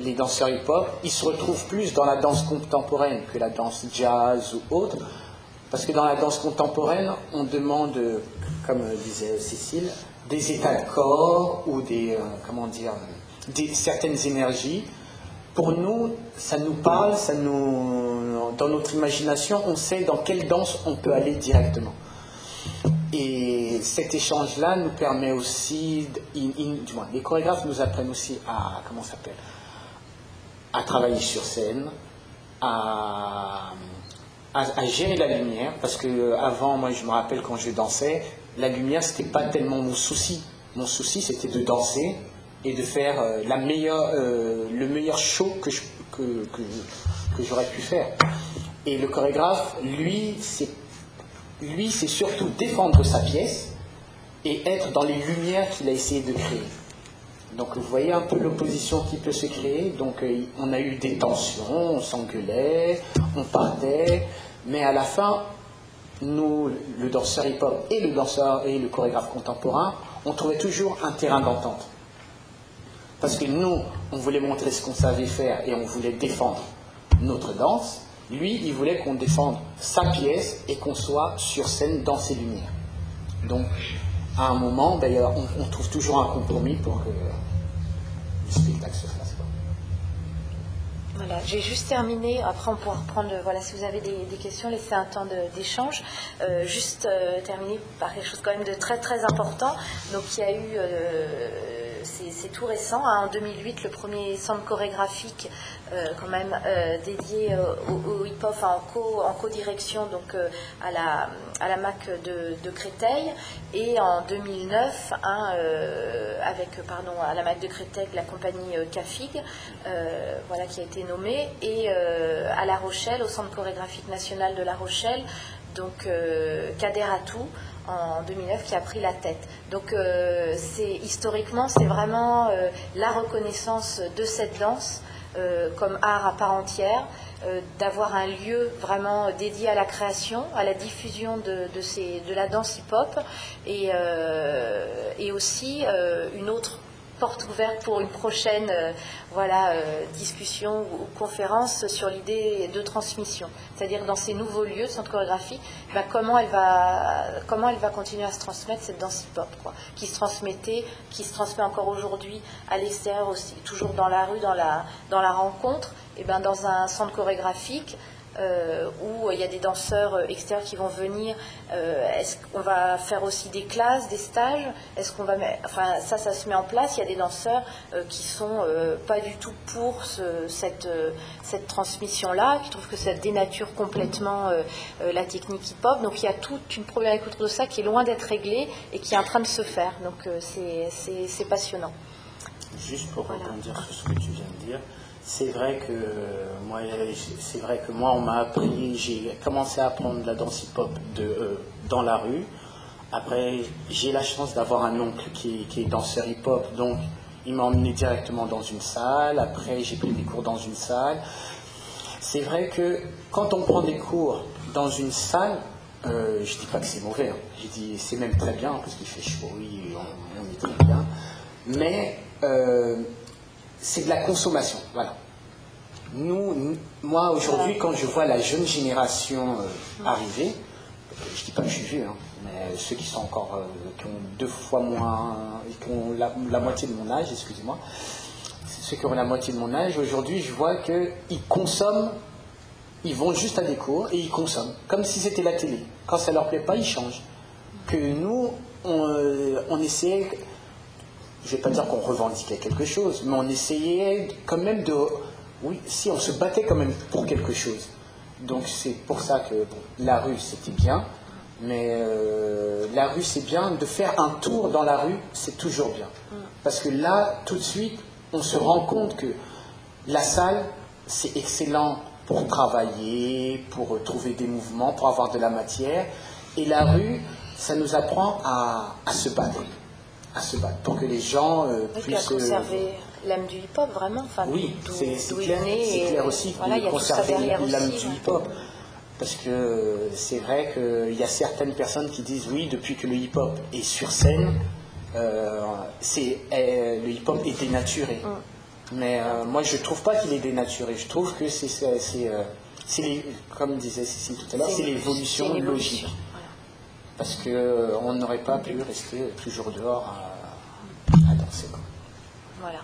les danseurs hip-hop, ils se retrouvent plus dans la danse contemporaine que la danse jazz ou autre. Parce que dans la danse contemporaine, on demande comme disait Cécile, des états de corps ou des, euh, comment dire, des, certaines énergies. Pour nous, ça nous parle, ça nous, dans notre imagination, on sait dans quelle danse on peut aller directement. Et cet échange-là nous permet aussi, du moins, les chorégraphes nous apprennent aussi à, comment s'appelle, à travailler sur scène, à, à, gérer la lumière, parce que euh, avant, moi, je me rappelle quand je dansais, la lumière, c'était pas tellement mon souci. Mon souci, c'était de danser et de faire euh, euh, le meilleur show que, j'aurais pu faire. Et le chorégraphe, lui, c'est lui, c'est surtout défendre sa pièce et être dans les lumières qu'il a essayé de créer. Donc vous voyez un peu l'opposition qui peut se créer. Donc euh, on a eu des tensions, on s'engueulait, on partait, mais à la fin, nous, le danseur hip-hop et le danseur et le chorégraphe contemporain, on trouvait toujours un terrain d'entente. Parce que nous, on voulait montrer ce qu'on savait faire et on voulait défendre notre danse. Lui, il voulait qu'on défende sa pièce et qu'on soit sur scène dans ses lumières. Donc, à un moment, d'ailleurs, on, trouve toujours un compromis pour que spectacle se fasse. Voilà, j'ai juste terminé. Après, on pourra reprendre. Voilà, si vous avez des, questions, laissez un temps d'échange. Euh, juste euh, terminer par quelque chose quand même de très très important. Donc, il y a eu euh, c'est tout récent. Hein. En 2008, le premier centre chorégraphique euh, quand même euh, dédié au, hip-hop en, co, en co-direction donc à la MAC de, Créteil et en 2009 hein, avec à la MAC de Créteil la compagnie Cafig voilà qui a été nommée et à La Rochelle au centre chorégraphique national de La Rochelle donc Kader Atou en 2009 qui a pris la tête. Donc euh, historiquement c'est vraiment euh, la reconnaissance de cette danse euh, comme art à part entière, d'avoir un lieu vraiment dédié à la création, à la diffusion de, de la danse hip-hop et, et aussi une autre porte ouverte pour une prochaine euh, voilà, euh, discussion ou, conférence sur l'idée de transmission. C'est-à-dire dans ces nouveaux lieux, centre chorégraphie, bah, comment, elle va, comment elle va continuer à se transmettre cette danse hip-hop, qui se transmettait, qui se transmet encore aujourd'hui à l'extérieur aussi, toujours dans la rue, dans la, dans la rencontre, et ben dans un centre chorégraphique, euh, où il y a des danseurs euh, extérieurs qui vont venir. Euh, est-ce qu'on va faire aussi des classes, des stages? Est-ce qu'on va, enfin ça, ça se met en place. Il y a des danseurs qui sont pas du tout pour cette cette transmission-là, qui trouvent que ça dénature complètement la technique hip-hop. Donc il y a toute une problématique autour de ça qui est loin d'être réglée et qui est en train de se faire. Donc c'est passionnant. Juste pour rebondir sur ce que tu viens de dire, c'est vrai que moi, c'est vrai que moi, on m'a appris, j'ai commencé à apprendre la danse hip-hop euh, dans la rue. Après, j'ai la chance d'avoir un oncle qui, est danseur hip-hop, donc il m'a emmené directement dans une salle. Après, j'ai pris des cours dans une salle. C'est vrai que quand on prend des cours dans une salle, euh, je dis pas que c'est mauvais, hein. je dis c'est même très bien parce qu'il fait chaud, oui, on, est très bien. Mais euh, c'est de la consommation. Voilà. Nous, moi aujourd'hui, quand je vois la jeune génération euh, arriver, euh, je ne dis pas que je suis vieux, hein, mais ceux qui sont encore, euh, qui ont deux fois moins, qui ont la, moitié de mon âge, excusez-moi, ceux qui ont la moitié de mon âge, aujourd'hui, je vois qu'ils consomment, ils vont juste à des cours et ils consomment, comme si c'était la télé. Quand ça leur plaît pas, ils changent. Que nous, on, on essayait je ne vais pas dire qu'on revendiquait quelque chose, mais on essayait quand même de... Oui, si, on se battait quand même pour quelque chose. Donc c'est pour ça que la rue, c'était bien, mais euh, la rue, c'est bien. De faire un tour dans la rue, c'est toujours bien. Parce que là, tout de suite, on se rend compte que la salle, c'est excellent pour travailler, pour trouver des mouvements, pour avoir de la matière. Et la rue, ça nous apprend à se battre à se battre pour que les gens euh, puissent. Euh, conserver l'âme du hip-hop, vraiment. Enfin, oui, c'est clair, clair, aussi voilà, de conserver l'âme du hip-hop. Parce que c'est vrai qu'il y a certaines personnes qui disent oui, depuis que le hip-hop est sur scène, euh, le hip-hop est dénaturé. Mm. Mais euh, moi, je ne trouve pas qu'il est dénaturé. Je trouve que c'est, comme disait Cécile tout à l'heure, c'est l'évolution logique parce qu'on euh, n'aurait pas pu rester toujours dehors à, à danser. Voilà.